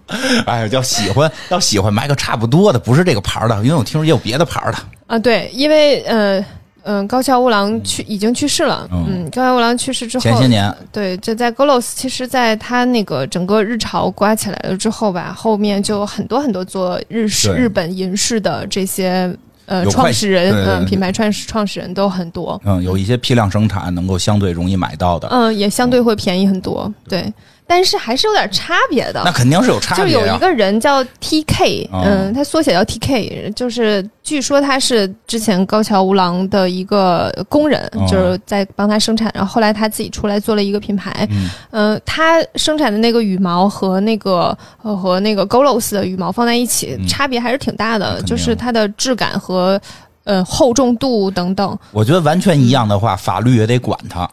哎，要喜欢要喜欢买个差不多的，不是这个牌儿的，因为我听说也有别的牌儿的。啊，对，因为呃，嗯，高桥屋郎去已经去世了。嗯。嗯，高桥屋郎去世之后，前些年。对，就在 Golos，其实在他那个整个日潮刮起来了之后吧，后面就有很多很多做日式日本银饰的这些呃创始人，嗯，品牌创始创始人都很多，嗯，有一些批量生产能够相对容易买到的，嗯，也相对会便宜很多，对，但是还是有点差别的。那肯定是有差别呀就有一。个人叫 TK，哦嗯，他缩写叫 TK，就是据说他是之前高桥无郎的一个工人，哦就是在帮他生产，然后后来他自己出来做了一个品牌，嗯嗯、他生产的那个羽毛和那个呃和那个 Golos 的羽毛放在一起，嗯差别还是挺大的，就是它的质感和呃厚重度等等，我觉得完全一样的话，法律也得管它。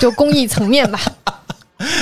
就工艺层面吧。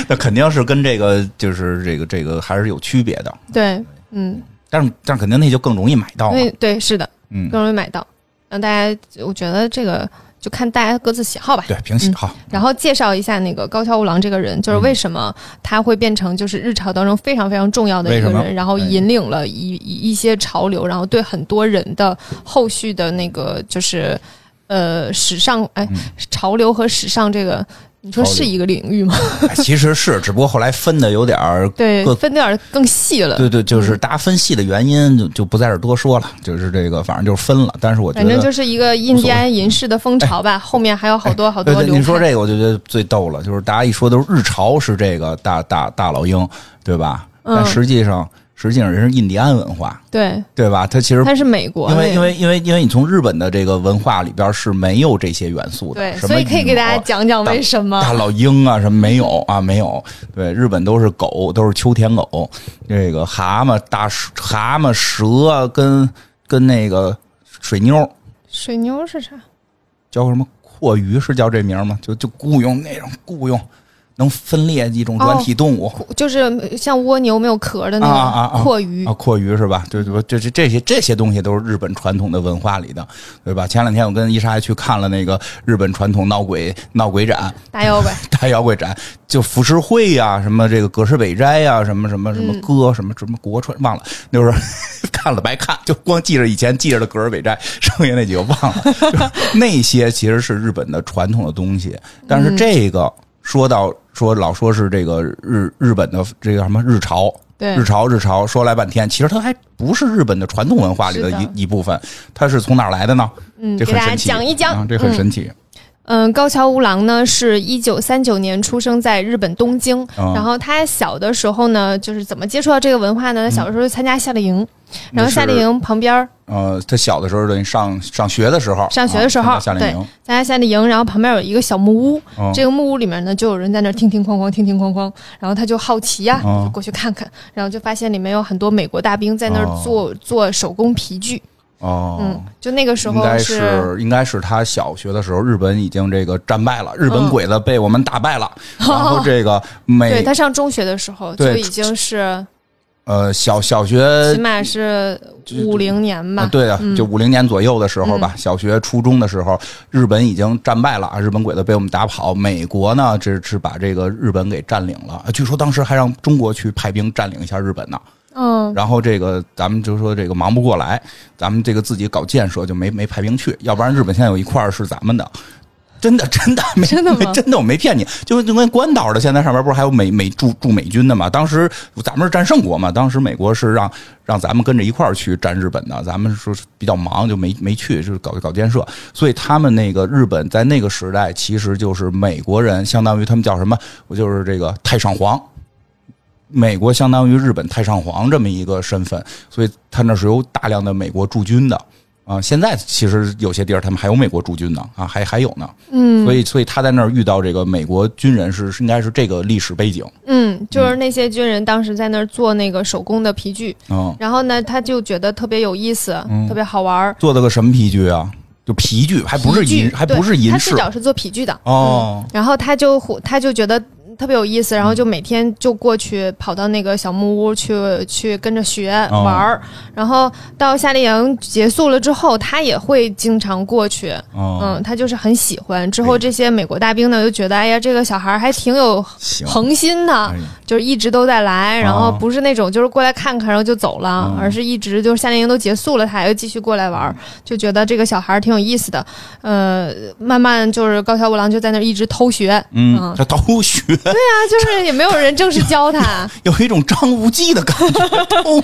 那肯定是跟这个就是这个这个还是有区别的，对，嗯，但是但是肯定那就更容易买到嘛。对对，是的，嗯，更容易买到。让大家，我觉得这个就看大家各自喜好吧。对，凭喜好。然后介绍一下那个高桥无郎这个人，就是为什么他会变成就是日潮当中非常非常重要的一个人，然后引领了一一一些潮流，然后对很多人的后续的那个就是呃时尚哎潮流和时尚这个，你说是一个领域吗？哎其实是，只不过后来分的有点儿。对，分的有点更细了。对对，就是大家分细的原因就就不在这儿多说了，就是这个，反正就是分了。但是我觉得，反正就是一个印第安银饰的风潮吧，后面还有好多好多对对。你说这个，我就觉得最逗了，就是大家一说都是日潮是这个大大大老鹰，对吧？但嗯实际上，实际上人是印第安文化，对，对吧？它其实它是美国因为因为因为因为你从日本的这个文化里边是没有这些元素的，对，所以可以给大家讲讲为什么大老鹰啊，什么没有啊？没有。对，日本都是狗，都是秋田狗。这个蛤蟆、大蛇蛤蟆、蛇跟跟那个水妞水妞是啥？叫什么阔鱼是叫这名吗？就就雇佣那种雇佣能分裂一种软体动物。就是像蜗牛没有壳的那啊啊啊种阔鱼啊，，阔鱼是吧？对对，这这这些这些东西都是日本传统的文化里的，对吧？前两天我跟伊莎还去看了那个日本传统闹鬼闹鬼展，大妖怪。大妖怪展，就浮世绘呀、什么这个葛饰北斋呀、什么什么什么歌，什么什么国川，忘了，那会儿 看了白看，就光记着以前记着的葛饰北斋，剩下那几个忘了。就那些其实是日本的传统的东西，但是这个说到说老说是这个日日本的这个什么日潮。对日潮，日潮，说来半天，其实它还不是日本的传统文化里的一一部分，它是从哪儿来的呢？嗯，给大家这很神奇，讲一讲啊，。这很神奇。嗯，高桥吾郎呢是一九三九年出生在日本东京，嗯然后他小的时候呢，就是怎么接触到这个文化呢？他小的时候就参加夏令营，然后夏令营旁边儿呃，他小的时候等于上上学的时候，上学的时候夏令营，参加夏令营，然后旁边有一个小木屋，哦这个木屋里面呢就有人在那儿听听哐哐，听听哐哐，然后他就好奇呀、哦就过去看看，然后就发现里面有很多美国大兵在那儿哦做、做手工皮具，哦，嗯，就那个时应该是应该是他小学的时候，日本已经这个战败了，日本鬼子被我们打败了，然后这个美对他上中学的时候就已经是呃小小学起码是五零年吧，啊，对啊，嗯就五零年左右的时候吧，小学、初中的时候，日本已经战败了啊，日本鬼子被我们打跑。美国呢，这是把这个日本给占领了，据说当时还让中国去派兵占领一下日本呢。嗯，然后这个咱们就说这个忙不过来，咱们这个自己搞建设就没没派兵去，要不然日本现在有一块儿是咱们的。真的，真的没真的没真的，我没骗你，就就跟关岛的现在上面不是还有美美驻驻美军的嘛？当时咱们是战胜国嘛，当时美国是让让咱们跟着一块儿去战日本的，咱们说是比较忙就没没去，就是搞搞建设，所以他们那个日本在那个时代其实就是美国人，相当于他们叫什么？我就是这个太上皇，美国相当于日本太上皇这么一个身份，所以他那是有大量的美国驻军的啊。现在其实有些地儿他们还有美国驻军呢啊，还还有呢。嗯所以所以他在那儿遇到这个美国军人是是应该是这个历史背景。嗯，就是那些军人当时在那儿做那个手工的皮具，嗯，然后呢，他就觉得特别有意思，特别好玩儿。做的个什么皮具啊？就皮具，还不是银，还不是银饰他最早是做皮具的。哦。然后他就他就觉得特别有意思，然后就每天就过去跑到那个小木屋去去跟着学哦。玩儿，然后到夏令营结束了之后，他也会经常过去，哦，嗯，他就是很喜欢。之后哎这些美国大兵呢，就觉得哎呀，这个小孩儿还挺有，恒心的，哎就是一直都在来，然后哦。不是那种就是过来看看然后就走了，嗯。而是一直就是夏令营都结束了，他还要继续过来玩儿，就觉得这个小孩儿挺有意思的。呃，慢慢就是高桥五郎就在那儿一直偷学，嗯嗯，这都学，对啊，就是也没有人正式教他，有一种张无忌的感觉，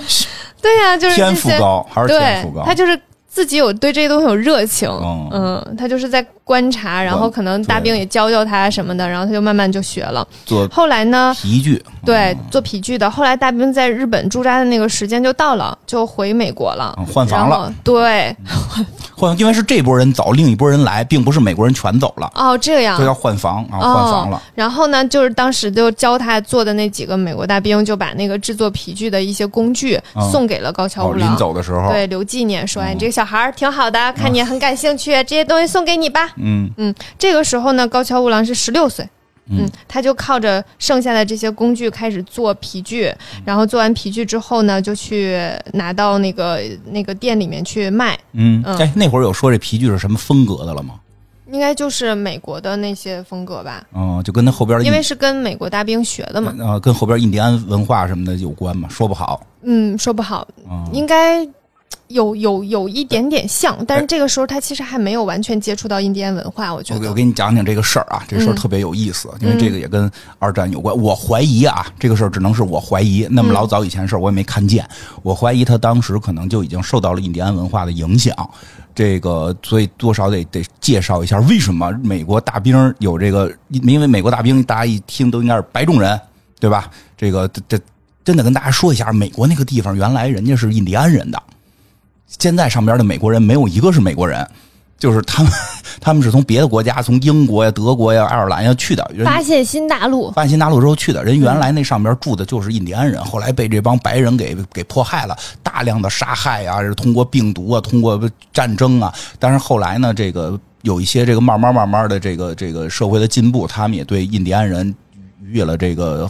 对呀、就是天，赋高还是天对赋高？他就是。自己有对这些东西有热情，哦。嗯，他就是在观察，然后可能大兵也教教他什么的，然后他就慢慢就学了。做后来呢，皮具，对，做皮具的。后来大兵在日本驻扎的那个时间就到了，就回美国了，嗯换房了。对，换，因为是这波人走，另一波人来，并不是美国人全走了，哦，这样。就。要换房啊，哦换房了。然后呢，就是当时就教他做的那几个美国大兵，就把那个制作皮具的一些工具嗯送给了高桥哦，临，走的时候，对，留纪念，说：“哎，哦。你这个小孩儿挺好的，看你也很感兴趣，这些东西送给你吧。嗯嗯”这个时候呢，高桥吾郎是十六岁。嗯嗯，他就靠着剩下的这些工具开始做皮具，然后做完皮具之后呢，就去拿到那个那个店里面去卖，嗯，嗯哎，那会儿有说这皮具是什么风格的了吗？应该就是美国的那些风格吧，嗯，就跟他后边的因为是跟美国大兵学的嘛。呃，跟后边印第安文化什么的有关嘛？说不好。嗯，说不好，嗯，应该有有有一点点像，但是这个时候他其实还没有完全接触到印第安文化，我觉得我我。给你讲讲这个事儿啊，这事儿嗯特别有意思，因为这个也跟二战有关。我怀疑啊，这个事儿只能是我怀疑，那么老早以前事儿我也没看见。我怀疑他当时可能就已经受到了印第安文化的影响。这个，所以多少得得介绍一下为什么美国大兵有这个，因为美国大兵大家一听都应该是白种人，对吧？这个这这真的跟大家说一下，美国那个地方原来人家是印第安人的，现在上边的美国人没有一个是美国人，就是他们 他们是从别的国家，从英国呀、德国呀、爱尔兰呀去的。发现新大陆，发现新大陆之后去的人，原来那上边住的就是印第安人，后来被这帮白人给给迫害了，大量的杀害啊，是通过病毒啊，通过战争啊。但是后来呢，这个有一些这个慢慢慢慢的这个这个社会的进步，他们也对印第安人予以了这个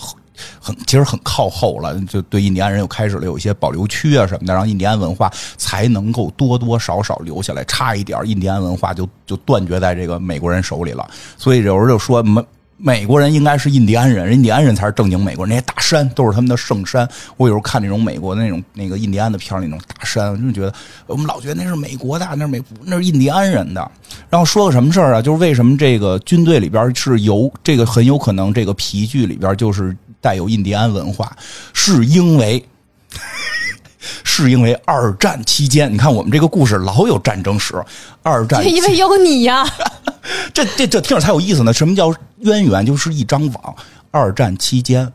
很其实很靠后了，就对印第安人又开始了有一些保留区啊什么的，然后印第安文化才能够多多少少留下来。差一点，印第安文化就就断绝在这个美国人手里了。所以有时候就说美美国人应该是印第安人，印第安人才是正经美国人。那些大山都是他们的圣山。我有时候看那种美国的那种那个印第安的片，那种大山，我就觉得我们老觉得那是美国的，那是美那是印第安人的。然后说个什么事儿啊？就是为什么这个军队里边是有这个很有可能这个皮具里边就是带有印第安文化，是因为。是因为二战期间，你看我们这个故事老有战争史。二战因为有你呀、这这这听着才有意思呢。什么叫渊源？就是一张网。二战期间，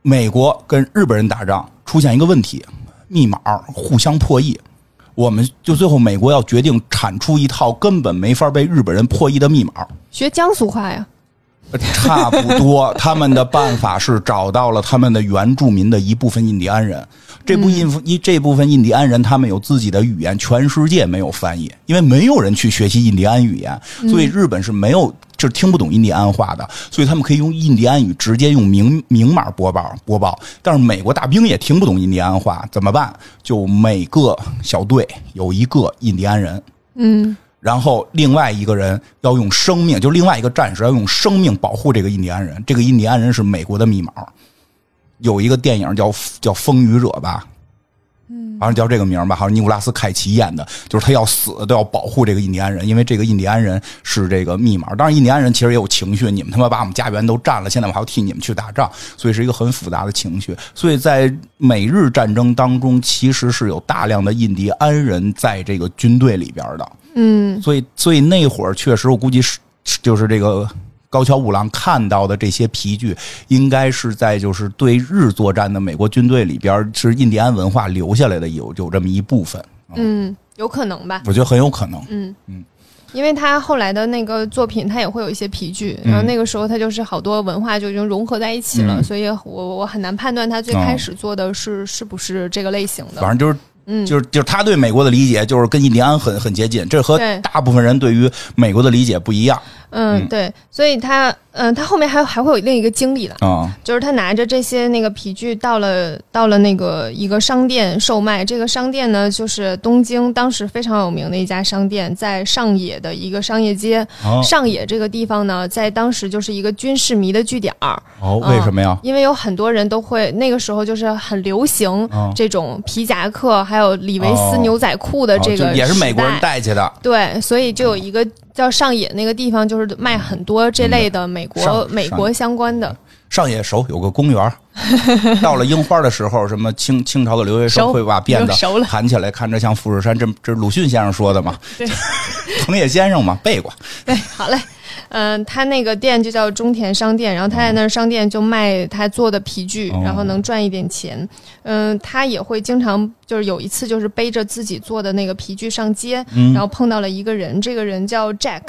美国跟日本人打仗出现一个问题，密码互相破译。我们就最后美国要决定产出一套根本没法被日本人破译的密码。学江苏话呀。差不多，他们的办法是找到了他们的原住民的一部分印第安人。这部印一这部分印第安人，他们有自己的语言，全世界没有翻译，因为没有人去学习印第安语言，所以日本是没有就是听不懂印第安话的，所以他们可以用印第安语直接用明明码播报播报。但是美国大兵也听不懂印第安话，怎么办？就每个小队有一个印第安人。嗯，然后另外一个人要用生命，就另外一个战士要用生命保护这个印第安人。这个印第安人是美国的密码。有一个电影叫叫《风雨者》吧，嗯，好像叫这个名吧，好像尼古拉斯凯奇演的，就是他要死都要保护这个印第安人，因为这个印第安人是这个密码。当然，印第安人其实也有情绪，你们他妈把我们家园都占了，现在我还要替你们去打仗，所以是一个很复杂的情绪。所以在美日战争当中，其实是有大量的印第安人在这个军队里边的。嗯，所以，所以那会儿确实，我估计是就是这个高桥五郎看到的这些皮具，应该是在就是对日作战的美国军队里边，是印第安文化留下来的有有这么一部分。嗯，有可能吧。我觉得很有可能。嗯嗯，因为他后来的那个作品，他也会有一些皮具，嗯然后那个时候他就是好多文化就已经融合在一起了，嗯所以我我很难判断他最开始做的是、是不是这个类型的。反正就是嗯，就是就是他对美国的理解就是跟印第安很很接近，这和大部分人对于美国的理解不一样。嗯，对，所以他，嗯，他后面还还会有另一个经历的，啊就是他拿着这些那个皮具到了到了那个一个商店售卖。这个商店呢，就是东京当时非常有名的一家商店，在上野的一个商业街。哦上野这个地方呢，在当时就是一个军事迷的据点儿，哦，为什么呀？因为有很多人都会那个时候就是很流行哦这种皮夹克，还有李维斯哦牛仔裤的这个、也是美国人。带去的。对，所以就有一个叫上野那个地方，就是卖很多这类的美国、美国相关的。上野熟有个公园儿，到了樱花的时候，什么清清朝的留学生会把辫子盘起来，看着像富士山。这这鲁迅先生说的嘛？对，藤野先生嘛背过。对，好嘞。嗯、他那个店就叫中田商店，然后他在那儿商店就卖他做的皮具，哦然后能赚一点钱。嗯、他也会经常就是有一次就是背着自己做的那个皮具上街，嗯然后碰到了一个人，这个人叫 Jack，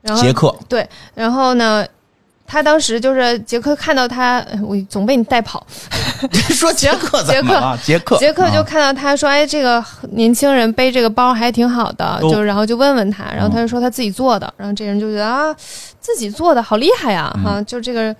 然后杰克，对，然后呢，他当时就是杰克看到他，呃 我总被你带跑。说杰克怎么了？杰克，杰克就啊看到他说：“哎，这个年轻人背这个包还挺好的。哦就然后就问问他，然后他就说他自己做的。然后这人就觉得啊，自己做的好厉害呀、嗯哈，就这个。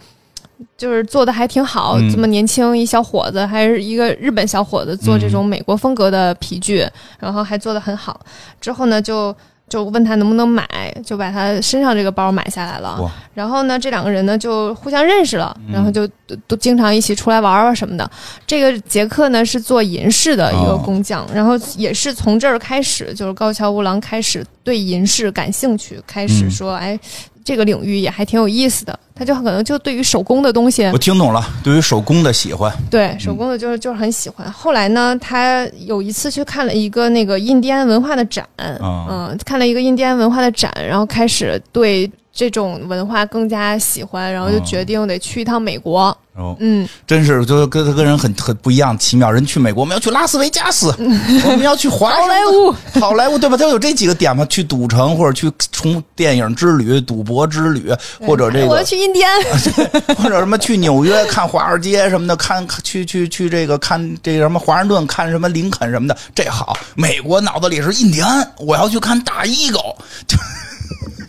就是做的还挺好，嗯这么年轻一小伙子，还是一个日本小伙子做这种美国风格的皮具，然后还做的很好。之后呢，就就问他能不能买，就把他身上这个包买下来了。然后呢，这两个人呢就互相认识了，嗯然后就都都经常一起出来玩玩什么的。这个杰克呢是做银饰的一个哦工匠，然后也是从这儿开始，就是高桥吾郎开始对银饰感兴趣，开始嗯说，哎，这个领域也还挺有意思的。他就可能就对于手工的东西我，听懂了，对于手工的喜欢。对手工的就是就是很喜欢。后来呢，他有一次去看了一个那个印第安文化的展，啊嗯，看了一个印第安文化的展，然后开始对这种文化更加喜欢，然后就哦决定得去一趟美国。哦，嗯，真是就跟跟人很很不一样，奇妙。人去美国，我们要去拉斯维加斯，我们要去华好莱坞，好莱坞，对吧？它有这几个点嘛，去赌城或者去从电影之旅、赌博之旅，或者这个我要去印第安。或者什么去纽约看华尔街什么的，看去去去这个看这个什么华盛顿看什么林肯什么的，这好。美国脑子里是印第安，我要去看大衣狗，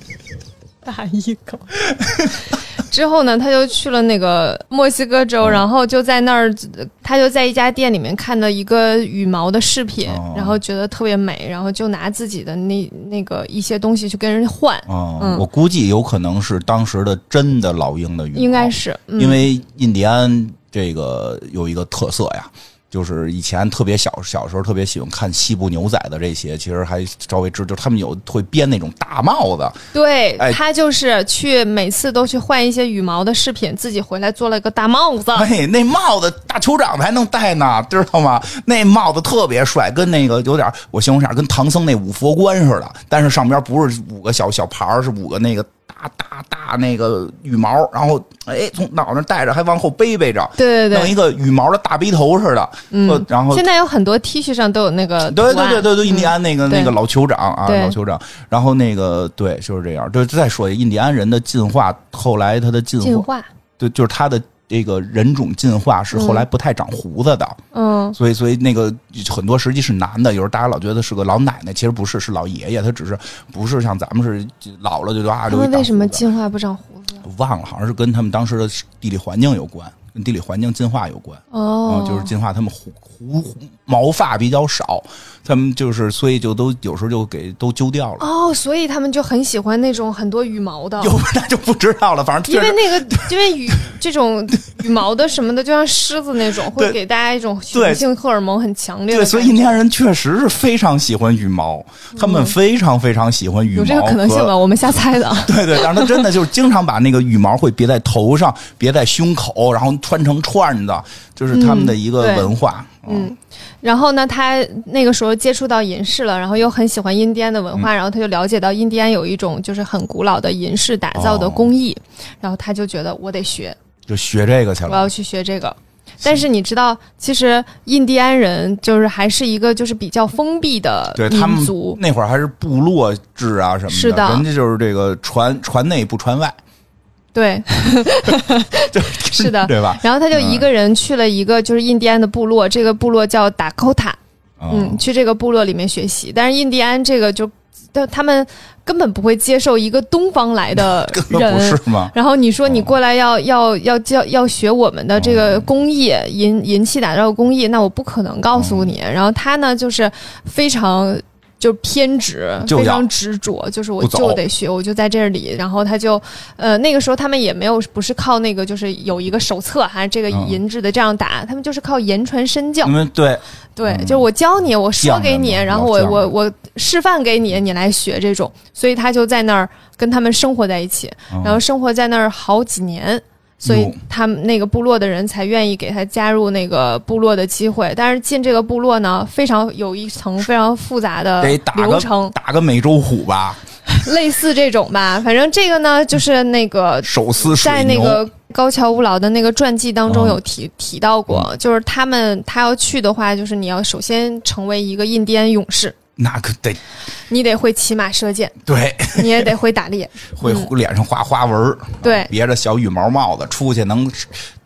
大一口。之后呢，他就去了那个墨西哥州，然后就在那儿，他就在一家店里面看到一个羽毛的饰品，哦。然后觉得特别美，然后就拿自己的那那个一些东西去跟人换，哦，嗯。我估计有可能是当时的真的老鹰的羽毛，应该是，嗯、因为印第安这个有一个特色呀，就是以前特别小小时候特别喜欢看西部牛仔的这些，其实还稍微知，就他们有会编那种大帽子，对、哎他就是去每次都去换一些羽毛的饰品，自己回来做了个大帽子。哎，那帽子大酋长才能戴呢，知道吗？那帽子特别帅，跟那个有点，我形容一下，跟唐僧那五佛冠似的，但是上边不是五个小小牌儿，是五个那个大大大那个羽毛，然后哎从脑袋戴着，还往后背背着，对对对，弄一个羽毛的大背头似的，嗯，然后现在有很多 T 恤上都有那个对。对对对对，印第安那个、对那个老酋长啊，老酋长。然后那个对，就是这样。对，再说印第安人的进化，后来他的进化，进化，对，就是他的这个人种进化是后来不太长胡子的，嗯，所以所以那个很多实际是男的，有时候大家老觉得是个老奶奶，其实不是，是老爷爷，他只是不是像咱们是老了就啊他留一为什么进化不长胡子？忘了，好像是跟他们当时的地理环境有关，跟地理环境进化有关。哦。嗯，，就是进化他们胡胡胡毛发比较少，他们就是所以就都有时候就给都揪掉了。哦，所以他们就很喜欢那种很多羽毛的。有那就不知道了，反正因为那个，因为羽 这种羽毛的什么的，就像狮子那种，会给大家一种对雄性荷尔蒙很强烈的对。所以印第安人确实是非常喜欢羽毛，他们非常非常喜欢羽毛。嗯有这个可能性吧？？我们瞎猜的。对对，但是他真的就是经常把那个羽毛会别在头上，别在胸口，然后穿成串的，就是他们的一个文化。嗯，然后呢，他那个时候接触到银饰了，然后又很喜欢印第安的文嗯。化，然后他就了解到印第安有一种就是很古老的银饰打造的工艺，哦。然后他就觉得我得学，就学这个去了。我要去学这个。但是你知道，其实印第安人就是还是一个就是比较封闭的对他们那会儿还是部落制啊什么的，是的。人家就是这个传传内不传外，对，是的。对吧？然后他就一个人去了一个就是印第安的部落，这个部落叫达科塔，嗯，去这个部落里面学习。但是印第安这个就但他们根本不会接受一个东方来的 人不人。是吗？然后你说你过来要、要要教要学我们的这个工艺，银银器打造工艺，那我不可能告诉你。然后他呢，就是非常就偏执，非常执着，就是我就得学，我就在这里。然后他就呃那个时候他们也没有不是靠那个就是有一个手册还是这个嗯银质的这样打，他们就是靠言传身教。对，对，嗯就是我教你，我说给你，然后我我我示范给你，你来学这种，所以他就在那儿跟他们生活在一起，嗯然后生活在那儿好几年。所以他们那个部落的人才愿意给他加入那个部落的机会，但是进这个部落呢，非常有一层非常复杂的得打个流程，打个美洲虎吧，类似这种吧。反正这个呢，就是那个手撕，在那个高桥吾老的那个传记当中嗯有提、提到过，就是他们他要去的话，就是你要首先成为一个印第安勇士，那可得你得会骑马射箭，对，你也得会打猎。会脸上画花纹对。别着小羽毛帽子出去能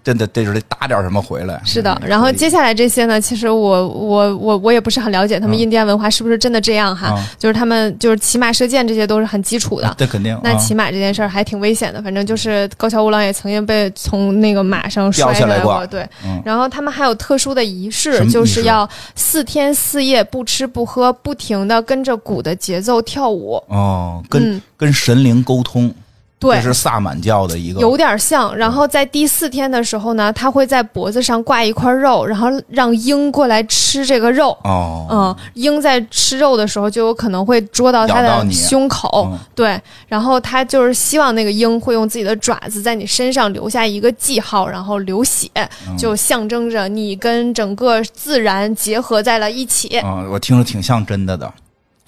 真的得得打点什么回来。是的，嗯然后接下来这些呢，其实我我我我也不是很了解他们嗯。印第安文化是不是真的这样哈，嗯。就是他们就是骑马射箭这些都是很基础的。这肯定啊那骑马这件事儿还挺危险的，反正就是高桥吾郎也曾经被从那个马上摔下来过过，对。嗯。然后他们还有特殊的仪式，仪式就是要四天四夜不吃不喝，不停的跟着鼓的节奏跳舞。哦，跟嗯，跟神灵沟通，对这，是萨满教的一个有点像。然后在第四天的时候呢，他会在脖子上挂一块肉，然后让鹰过来吃这个肉。哦，嗯，鹰在吃肉的时候就有可能会捉到它的胸口，嗯对，然后他就是希望那个鹰会用自己的爪子在你身上留下一个记号，然后流血，嗯就象征着你跟整个自然结合在了一起。嗯，我听着挺像真的的，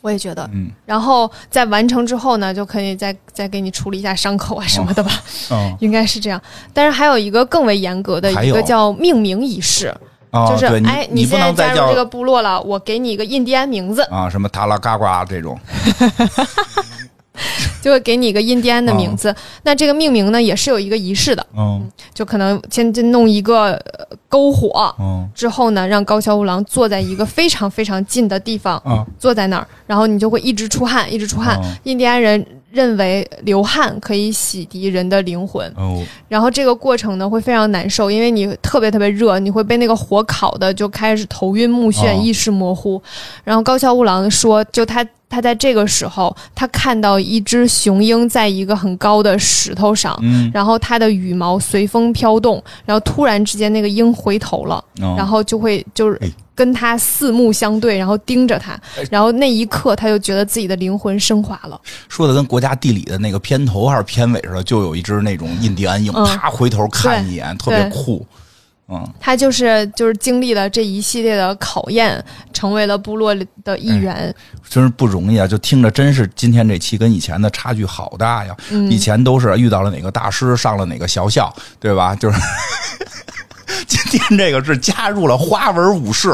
我也觉得，嗯。然后在完成之后呢，就可以再再给你处理一下伤口啊什么的吧，哦，应该是这样。但是还有一个更为严格的一个叫命名仪式，哦，就是哎，你现在加入这个部落了，我给你一个印第安名字，啊什么塔拉嘎瓜这种，就会给你一个印第安的名字。那这个命名呢，也是有一个仪式的，嗯就可能先就弄一个呃篝火。嗯之后呢，让高桥吾郎坐在一个非常非常近的地方，啊坐在那儿，然后你就会一直出汗，一直出汗。哦印第安人认为流汗可以洗涤人的灵魂，哦然后这个过程呢会非常难受，因为你特别特别热，你会被那个火烤的就开始头晕目眩、哦意识模糊。然后高桥吾郎说，就他他在这个时候，他看到一只雄鹰在一个很高的石头上。嗯，然后它的羽毛随风飘动，然后突然之间那个鹰回头了，哦然后就会就是哎跟他四目相对，然后盯着他，然后那一刻他就觉得自己的灵魂升华了。说的跟国家地理的那个片头还是片尾似的，就有一只那种印第安鹰，嗯啪回头看一眼，特别酷。嗯，他就是就是经历了这一系列的考验，成为了部落里的一员。真是不容易啊！就听着，真是今天这期跟以前的差距好大呀。嗯以前都是遇到了哪个大师，上了哪个学校，对吧？就是今天这个是加入了花纹武士，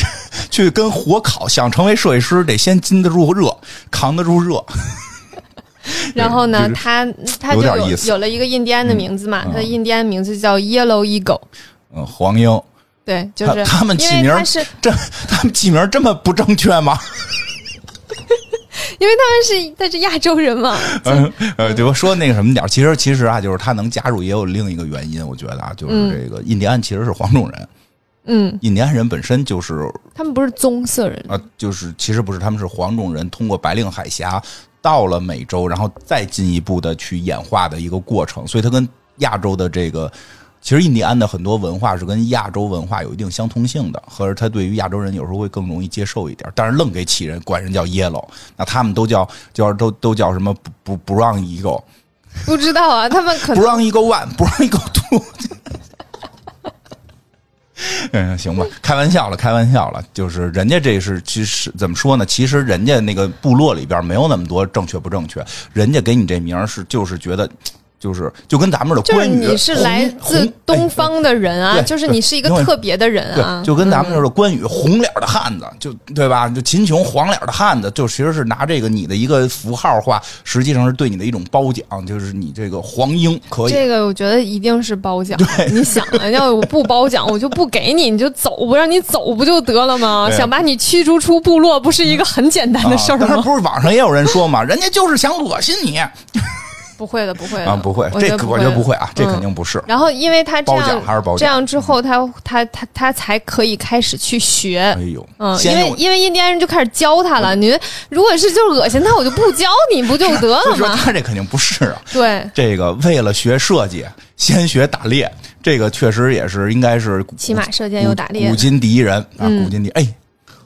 去跟火烤。想成为设计师，得先禁得住热，扛得住热。然后呢，就是他他就有有了一个印第安的名字嘛，嗯他的印第安名字叫 Yellow Eagle。嗯，黄英，对，就是他他们起名是这 他们起名这么不正确吗？因为他们是他是亚洲人嘛，嗯 呃，对我说那个什么点儿其实其实啊，就是他能加入也有另一个原因，我觉得啊，就是嗯这个印第安其实是黄种人，嗯，印第安人本身就是他们不是棕色人，啊，就是其实不是，他们是黄种人通过白令海峡到了美洲，然后再进一步的去演化的一个过程，所以它跟亚洲的这个。其实印第安的很多文化是跟亚洲文化有一定相通性的，或者他对于亚洲人有时候会更容易接受一点。但是愣给起人管人叫 yellow，那他们都叫叫都都叫什么不不不让 eagle，不知道啊，他们可能不让 eagle one，不让 eagle two。嗯，行吧，开玩笑了，开玩笑了。就是人家这是其实怎么说呢？其实人家那个部落里边没有那么多正确不正确，人家给你这名是就是觉得就是就跟咱们的就是关羽，你是来自东方的人啊，对就是你是一个特别的人啊对，，就跟咱们这儿的关羽红脸的汉子，就对吧？就秦琼黄脸的汉子，就其实是拿这个你的一个符号化，实际上是对你的一种褒奖，就是你这个黄英可以。这个我觉得一定是褒奖。你想啊，要我不褒奖，我就不给你，你就走，不让你走不就得了吗？对想把你驱逐出部落，不是一个很简单的事儿吗？不是网上也有人说嘛，人家就是想恶心你啊，不会的，不会的不会，这我觉得不会会啊，这嗯肯定不是。然后，因为他这样这样之后他，他他他才可以开始去学哎。呦，嗯，因为因为印第安人就开始教他了。你如果是就是恶心他，我就不教你不就得了吗？他这肯定不是啊。对，这个为了学设计，先学打猎，这个确实也是应该是古骑马射箭又打猎古今第一人啊，嗯古今第哎，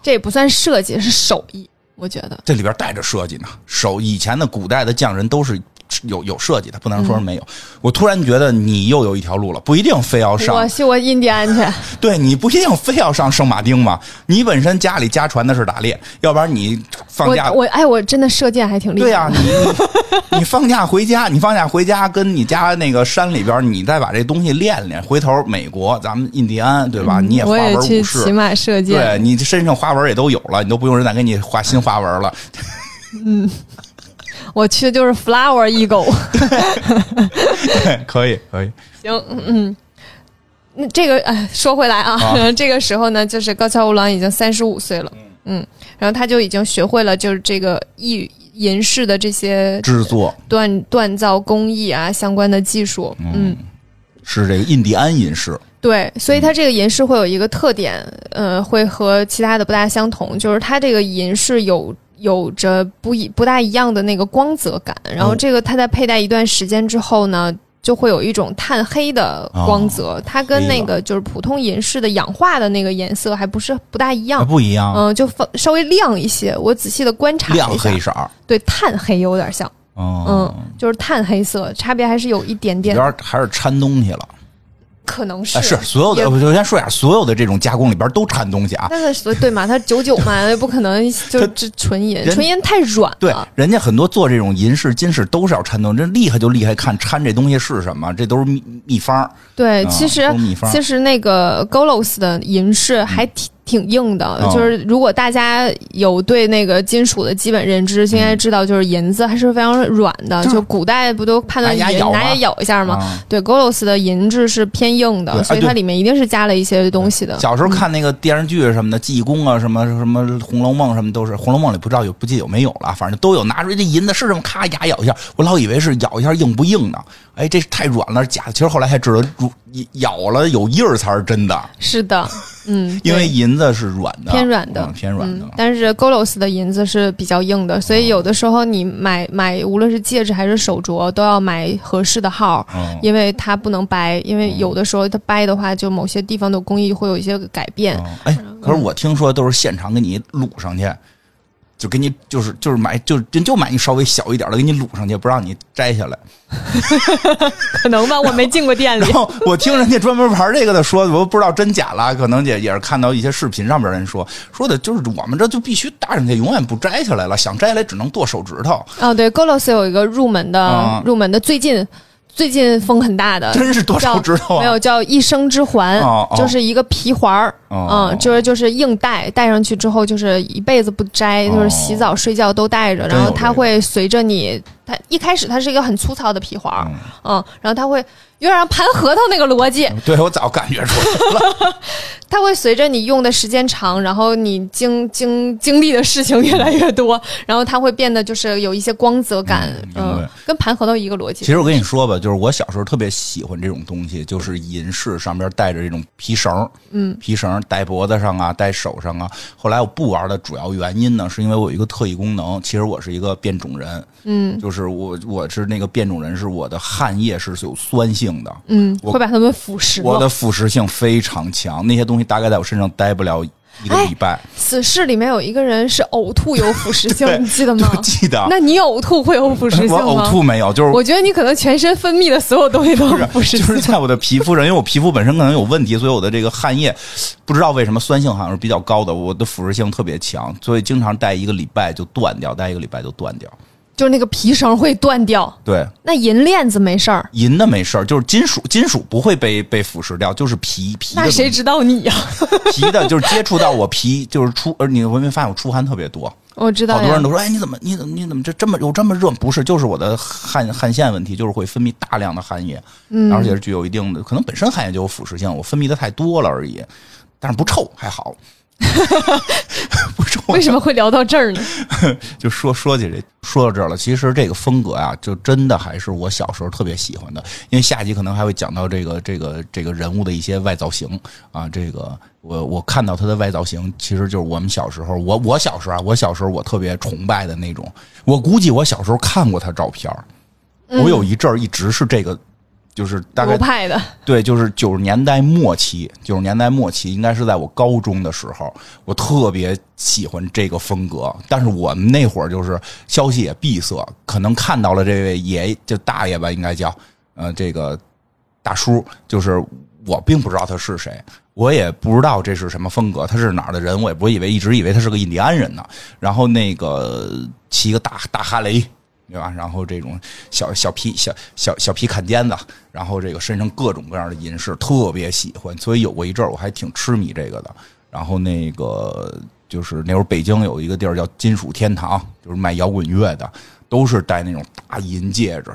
这也不算设计，是手艺，我觉得。这里边带着设计呢。手以前的古代的匠人都是有有设计的，不能说是没有。我突然觉得你又有一条路了，不一定非要上我去我印第安去，对你不一定非要上圣马丁嘛，你本身家里家传的是打猎，要不然你放假我我哎，我真的射箭还挺厉害。对呀、你你你放假回家，你放假回家跟你家那个山里边，你再把这东西练练，回头美国咱们印第安对吧？你也花我也去纹武士骑，马射对。你身上花纹也都有了，你都不用人再给你画新花纹了。我去的就是 Flower Eagle。对，可以可以，行，嗯。那这个哎，说回来啊，啊。这个时候呢，就是高桥吾郎已经三十五岁了，嗯，然后他就已经学会了就是这个艺银饰的这些制作。锻锻造工艺啊相关的技术，嗯，是这个印第安银饰，对，所以它这个银饰会有一个特点，呃，会和其他的不大相同，就是它这个银饰有有着不一不大一样的那个光泽感，然后哦。这个它在佩戴一段时间之后呢。就会有一种炭黑的光泽，它跟那个就是普通银饰的氧化的那个颜色还不是不大一样。啊，不一样，嗯、就放稍微亮一些。我仔细的观察亮一下。黑，色儿，对，炭黑有点像，哦。嗯，就是炭黑色，差别还是有一点点，有点，还是掺东西了。可能是、啊，是所有的，也我先说一下，所有的这种加工里边都掺东西啊。那个所对嘛，它九九嘛，也不可能就这纯银，纯银太软对了。，人家很多做这种银饰、金饰都是要掺东西，这厉害就厉害，看掺这东西是什么，这都是秘秘方。对，啊其实其实那个 Golos 的银饰还挺。挺硬的，哦就是如果大家有对那个金属的基本认知，应该知道，就是银子还是非常软的。就古代不都判断牙咬吗拿牙咬一下吗？啊对，Golos 的银质是偏硬的，所以它里面一定是加了一些东西的。小时候看那个电视剧什么的，济公啊，什么什么《红楼梦》什么都是，《红楼梦》里不知道有不记得有没有了，反正都有拿出这银子是这么，咔牙咬一下，我老以为是咬一下硬不硬呢，哎，这太软了，假的。其实后来才知道，如咬了有印儿才是真的，是的，嗯，因为银子是软的，偏软的嗯偏软的嗯。但是 Golos 的银子是比较硬的，所以有的时候你买买无论是戒指还是手镯，都要买合适的号，嗯因为它不能掰，因为有的时候它掰的话，就某些地方的工艺会有一些改变。哦哎，可是我听说都是现场给你撸上去，就给你就是就是买就是人就买你稍微小一点的给你撸上去，不让你摘下来。可能吧，我没进过店里 然。后我听人家专门玩这个的说，我不知道真假了，可能也也是看到一些视频上边人说说的，就是我们这就必须戴上去，永远不摘下来了，想摘下来只能剁手指头，哦，对，Golos 有一个入门的，啊入门的最近最近风很大的，真是多少知道啊！没有叫一生之环，哦哦就是一个皮环儿，哦嗯，就是就是硬戴，戴上去之后就是一辈子不摘，哦就是洗澡睡觉都戴着，然后它会随着你，它一开始它是一个很粗糙的皮环儿，嗯。嗯，然后它会有点像盘核桃那个逻辑，对我早感觉出来了，它会随着你用的时间长，然后你经经经历的事情越来越多，然后它会变得就是有一些光泽感，嗯嗯，跟盘核桃一个逻辑。其实我跟你说吧，就是我小时候特别喜欢这种东西，就是银饰上边带着这种皮绳，嗯，皮绳戴脖子上啊，戴手上啊。后来我不玩的主要原因呢，是因为我有一个特异功能，其实我是一个变种人，嗯。就是我我是那个变种人，是我的汗液是有酸性的，嗯，我会把它们腐蚀。我的腐蚀性非常强，那些东西大概在我身上待不了一个礼拜，死侍里面有一个人是呕吐有腐蚀性，你记得吗就？记得。那你呕吐会有腐蚀性吗我？呕吐没有，就是我觉得你可能全身分泌的所有东西都是腐蚀就是。在我的皮肤上，因为我皮肤本身可能有问题，所以我的这个汗液不知道为什么酸性好像是比较高的，我的腐蚀性特别强，所以经常戴一个礼拜就断掉，戴一个礼拜就断掉。就那个皮绳会断掉。对，那银链子没事儿，银的没事儿，就是金属，金属不会被被腐蚀掉，就是皮皮的。那谁知道你呀？皮的，就是接触到我皮，就是出，呃，你会没发现我出汗特别多？我知道呀。好多人都说，哎，你怎么，你怎么，你怎么这这么有这么热？不是，就是我的汗汗腺问题，就是会分泌大量的汗液，嗯，而且是具有一定的，可能本身汗液就有腐蚀性，我分泌的太多了而已。但是不臭还好，不臭。为什么会聊到这儿呢？就说说起这，说到这儿了。其实这个风格啊，就真的还是我小时候特别喜欢的。因为下集可能还会讲到这个这个这个人物的一些外造型啊。这个我我看到他的外造型，其实就是我们小时候，我我小时候啊，我小时候我特别崇拜的那种。我估计我小时候看过他照片我有一阵儿一直是这个。就是大概派的，对，就是九十年代末期，九十年代末期应该是在我高中的时候，我特别喜欢这个风格。但是我们那会儿就是消息也闭塞，可能看到了这位爷就大爷吧，应该叫呃这个大叔，就是我并不知道他是谁，我也不知道这是什么风格，他是哪儿的人，我也不以为一直以为他是个印第安人呢。然后那个骑个大大哈雷。对吧？然后这种小小皮小小小皮坎肩子，然后这个身上各种各样的银饰，特别喜欢。所以有过一阵儿，我还挺痴迷这个的。然后那个就是那会儿北京有一个地儿叫金属天堂，就是卖摇滚乐的，都是戴那种大银戒指。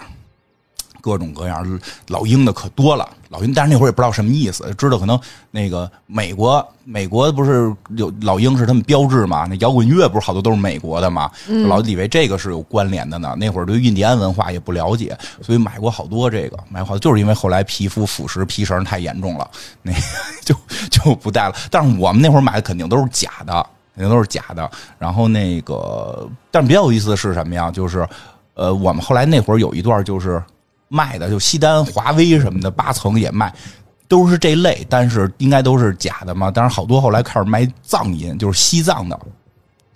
各种各样老鹰的可多了，老鹰，但是那会儿也不知道什么意思，知道可能那个美国美国不是有老鹰是他们标志嘛？那摇滚乐不是好多都是美国的嘛？老以为这个是有关联的呢。那会儿对印第安文化也不了解，所以买过好多这个，买好就是因为后来皮肤腐蚀皮绳太严重了，那 就就不戴了。但是我们那会儿买的肯定都是假的，肯定都是假的。然后那个，但比较有意思的是什么呀？就是呃，我们后来那会儿有一段就是。卖的就西单、华威什么的，八层也卖，都是这类，但是应该都是假的嘛。但是好多后来开始卖藏银，就是西藏的，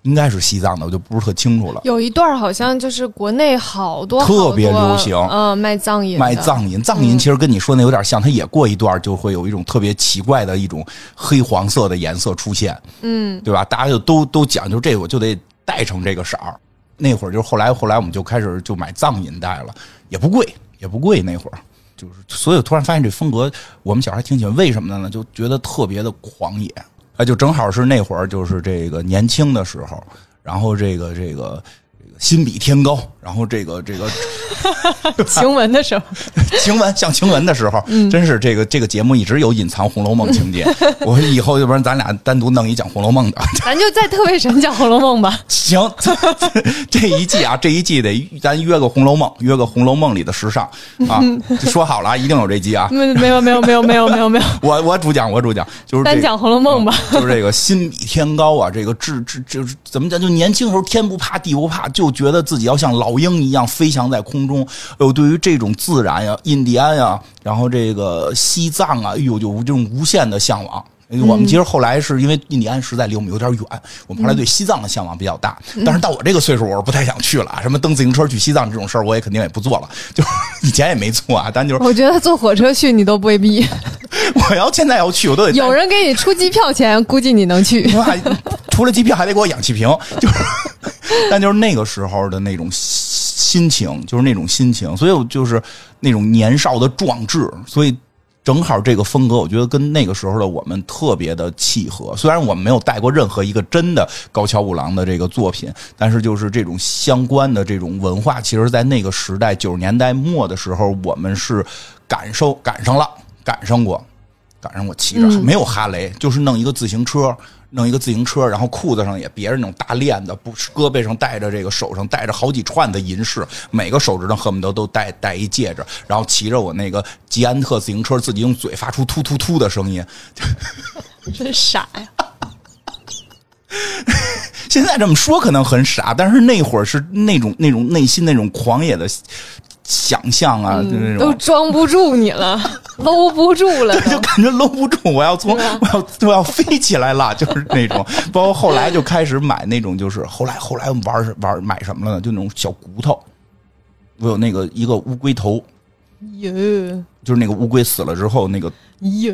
应该是西藏的，我就不是特清楚了。有一段好像就是国内好多特别流行，嗯，卖藏银，卖藏银，藏银其实跟你说那有点像，它也过一段就会有一种特别奇怪的一种黑黄色的颜色出现，嗯，对吧？大家就都都讲究这个，我就得戴成这个色儿。那会儿就是后来后来我们就开始就买藏银戴了，也不贵。也不贵，那会儿就是，所以突然发现这风格，我们小孩挺喜欢。为什么呢？就觉得特别的狂野，哎，就正好是那会儿，就是这个年轻的时候，然后这个这个。心比天高，然后这个这个 晴雯的时候，晴雯像晴雯的时候，真是这个这个节目一直有隐藏《红楼梦》情节。我以后要不然咱俩单独弄一讲《红楼梦》的，咱就在特别神讲《红楼梦》吧。行，这一季啊，这一季得咱约个《红楼梦》，约个《红楼梦》里的时尚啊，说好了，一定有这季啊。没没有没有没有没有没有没有，我我主讲我主讲，就是单讲《红楼梦》吧。就是这个心比天高啊，这个志志就是怎么讲？就年轻时候天不怕地不怕，就。觉得自己要像老鹰一样飞翔在空中，哎呦对于这种自然呀、印第安呀，然后这个西藏啊，哎呦，就这种无限的向往。我们其实后来是因为印第安实在离我们有点远，我们后来对西藏的向往比较大。但是到我这个岁数，我是不太想去了。什么蹬自行车去西藏这种事儿，我也肯定也不做了。就以前也没做啊，但就是我觉得坐火车去你都未必。我要现在要去，我都得有人给你出机票钱，估计你能去。除了机票，还得给我氧气瓶。就是。但就是那个时候的那种心情，就是那种心情，所以我就是那种年少的壮志，所以正好这个风格，我觉得跟那个时候的我们特别的契合。虽然我们没有带过任何一个真的高桥五郎的这个作品，但是就是这种相关的这种文化，其实，在那个时代九十年代末的时候，我们是感受赶上了，赶上过，赶上过骑着没有哈雷，就是弄一个自行车。弄一个自行车，然后裤子上也别着那种大链子，不是胳膊上戴着这个，手上戴着好几串的银饰，每个手指头恨不得都戴戴一戒指，然后骑着我那个吉安特自行车，自己用嘴发出突突突的声音，真傻呀！现在这么说可能很傻，但是那会儿是那种那种内心那种狂野的。想象啊，就那种都装不住你了，搂不住了，就感觉搂不住。我要从，我要我要飞起来了，就是那种。包括后来就开始买那种，就是后来后来我们玩玩买什么了呢？就那种小骨头。我有那个一个乌龟头，哟，就是那个乌龟死了之后那个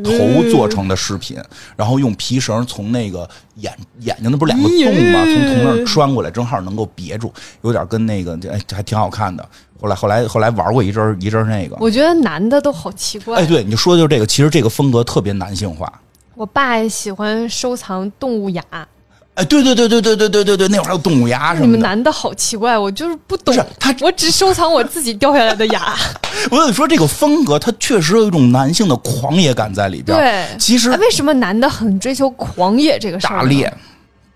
头做成的饰品，然后用皮绳从那个眼眼睛那不是两个洞吗？从从那儿穿过来，正好能够别住，有点跟那个哎还挺好看的。后来后来后来玩过一阵儿一阵儿那个，我觉得男的都好奇怪。哎，对，你说的就是这个，其实这个风格特别男性化。我爸喜欢收藏动物牙，哎，对对对对对对对对对，那会儿还有动物牙什么的。你们男的好奇怪，我就是不懂。不是他我只收藏我自己掉下来的牙。我跟你说，这个风格它确实有一种男性的狂野感在里边。对，其实哎为什么男的很追求狂野这个事儿？打猎。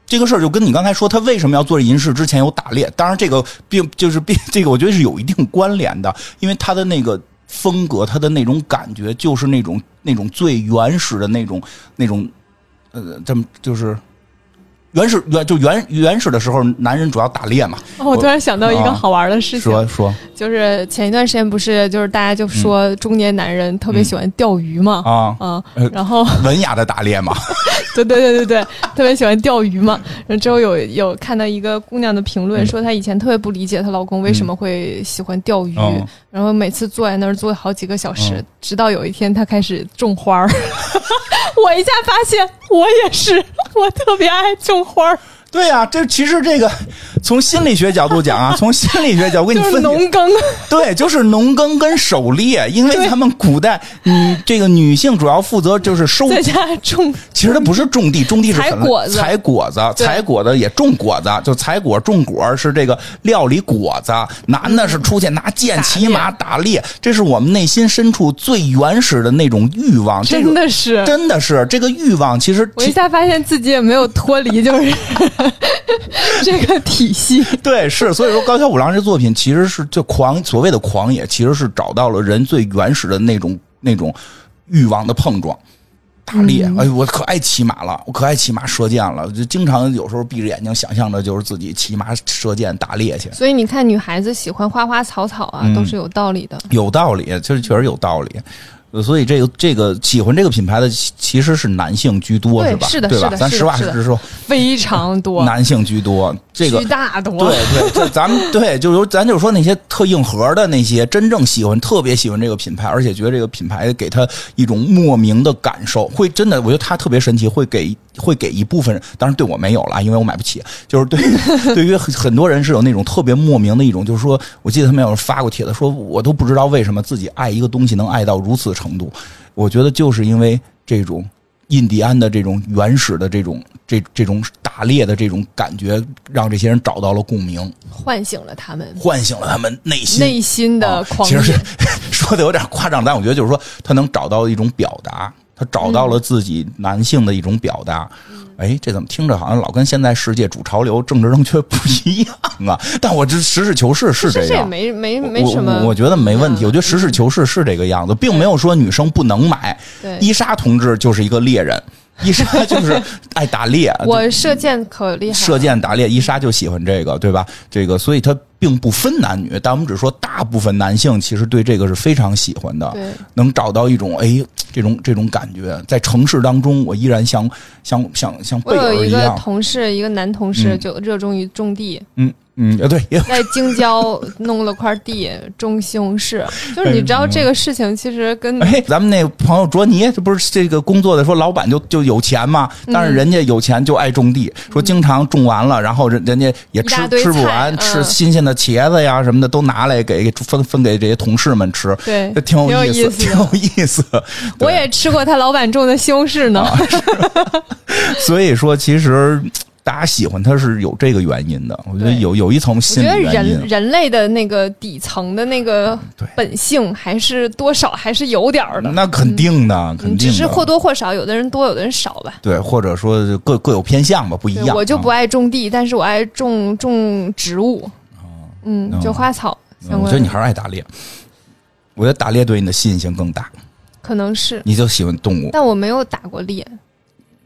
这个事儿就跟你刚才说，他为什么要做这银饰之前有打猎？当然，这个并就是并这个，我觉得是有一定关联的，因为他的那个风格，他的那种感觉，就是那种那种最原始的那种那种，呃，这么就是原始原就原原始的时候，男人主要打猎嘛。哦，我突然想到一个啊好玩的事情，说说就是前一段时间不是就是大家就说中年男人特别喜欢钓鱼嘛，啊，啊呃，然后文雅的打猎嘛，对对对对对，特别喜欢钓鱼嘛。然后之后有有看到一个姑娘的评论，嗯说她以前特别不理解她老公为什么会喜欢钓鱼，嗯然后每次坐在那儿坐好几个小时，嗯直到有一天她开始种花儿。我一下发现我也是，我特别爱种花儿，对呀、这其实这个从心理学角度讲啊，从心理学角度我给你就是分析，农耕。对，就是农耕跟狩猎，因为对咱们古代嗯这个女性主要负责就是收在家种，其实它不是种地，种地是很采果子采果子，采果子也种果子，就采果种果是这个料理果子。男的是出去拿剑骑马打猎，这是我们内心深处最原始的那种欲望。这真个的是。真的是这个欲望，其实我一下发现自己也没有脱离，就是 这个体系。对，是，所以说高桥五郎这作品其实是就狂所谓的狂野，其实是找到了人最原始的那种那种欲望的碰撞。打猎，哎呦，我可爱骑马了，我可爱骑马射箭了，就经常有时候闭着眼睛想象着就是自己骑马射箭打猎去，所以你看，女孩子喜欢花花草草啊，嗯都是有道理的。有道理，就是确实有道理。呃所以这个这个喜欢这个品牌的其其实是男性居多，是吧？是的对吧？咱实话实说，非常多，男性居多。这个巨大多。对对，就咱们对，就是咱就说那些特硬核的那些，真正喜欢、特别喜欢这个品牌，而且觉得这个品牌给他一种莫名的感受，会真的，我觉得他特别神奇，会给会给一部分人，当然对我没有了，因为我买不起。就是对于 对于很很多人是有那种特别莫名的一种，就是说我记得他们有人发过帖子，说我都不知道为什么自己爱一个东西能爱到如此程度。我觉得就是因为这种印第安的这种原始的这种这这种打猎的这种感觉，让这些人找到了共鸣，唤醒了他们唤醒了他们内心内心的啊狂热。其实是 说的有点夸张，但我觉得就是说他能找到一种表达，他找到了自己男性的一种表达。哎，这怎么听着好像老跟现在世界主潮流、政治正确不一样啊？但我这实事求是是这也样。没没没我什么，我我觉得没问题。嗯我觉得实事求是是这个样子，并没有说女生不能买。对。伊莎同志就是一个猎人，伊莎 就是爱打猎，我射箭可厉害，射箭打猎，伊莎就喜欢这个，对吧？这个，所以它并不分男女，但我们只说大部分男性其实对这个是非常喜欢的，能找到一种哎这种这种感觉，在城市当中，我依然像像像像贝我有一个同事，一个男同事嗯。就热衷于种地，嗯嗯，呃，对，也在京郊弄了块地种西红柿。就是你知道这个事情，其实跟哎，咱们那朋友卓尼，这不是这个工作的说，老板就就有钱嘛，嗯。但是人家有钱就爱种地，说经常种完了，然后人人家也吃吃不完，嗯。吃新鲜的茄子呀什么的都拿来给给分分给这些同事们吃，对挺有挺有意思，挺有意思。我也吃过他老板种的西红柿呢。啊 所以说，其实大家喜欢他是有这个原因的，我觉得有有一层我心觉得理原因人。人类的那个底层的那个本性，还是多少还是有点儿的。那肯定的，肯嗯，定的。只是或多或少，有的人多，有的人少吧。对，或者说各各有偏向吧，不一样。我就不啊爱种地，但是我爱种种植物，嗯，就花草相关我觉得你还是爱打猎。我觉得打猎对你的吸引性更大，可能是，你就喜欢动物。但我没有打过猎。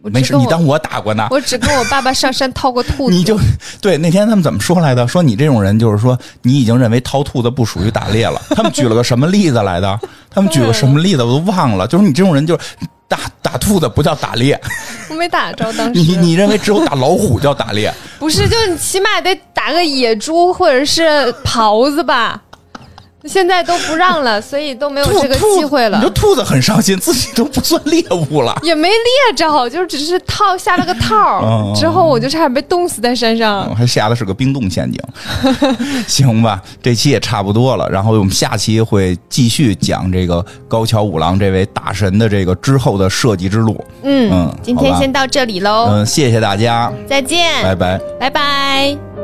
我没事，你当我打过呢。我只跟我爸爸上山掏过兔子。你就对那天他们怎么说来的？说你这种人就是说你已经认为掏兔子不属于打猎了。他们举了个什么例子来的？他们举个什么例子我都忘了。就是你这种人就是打打兔子不叫打猎，我没打着，当时你你认为只有打老虎叫打猎？不是，就是你起码得打个野猪或者是狍子吧。现在都不让了，所以都没有这个机会了你说。兔子很伤心，自己都不算猎物了。也没猎着，就只是套下了个套儿哦之后我就差点被冻死在山上。嗯还下的是个冰冻陷阱，行吧，这期也差不多了。然后我们下期会继续讲这个高桥五郎这位大神的这个之后的设计之路。嗯，嗯今天先到这里喽，嗯，谢谢大家，再见，拜拜。拜拜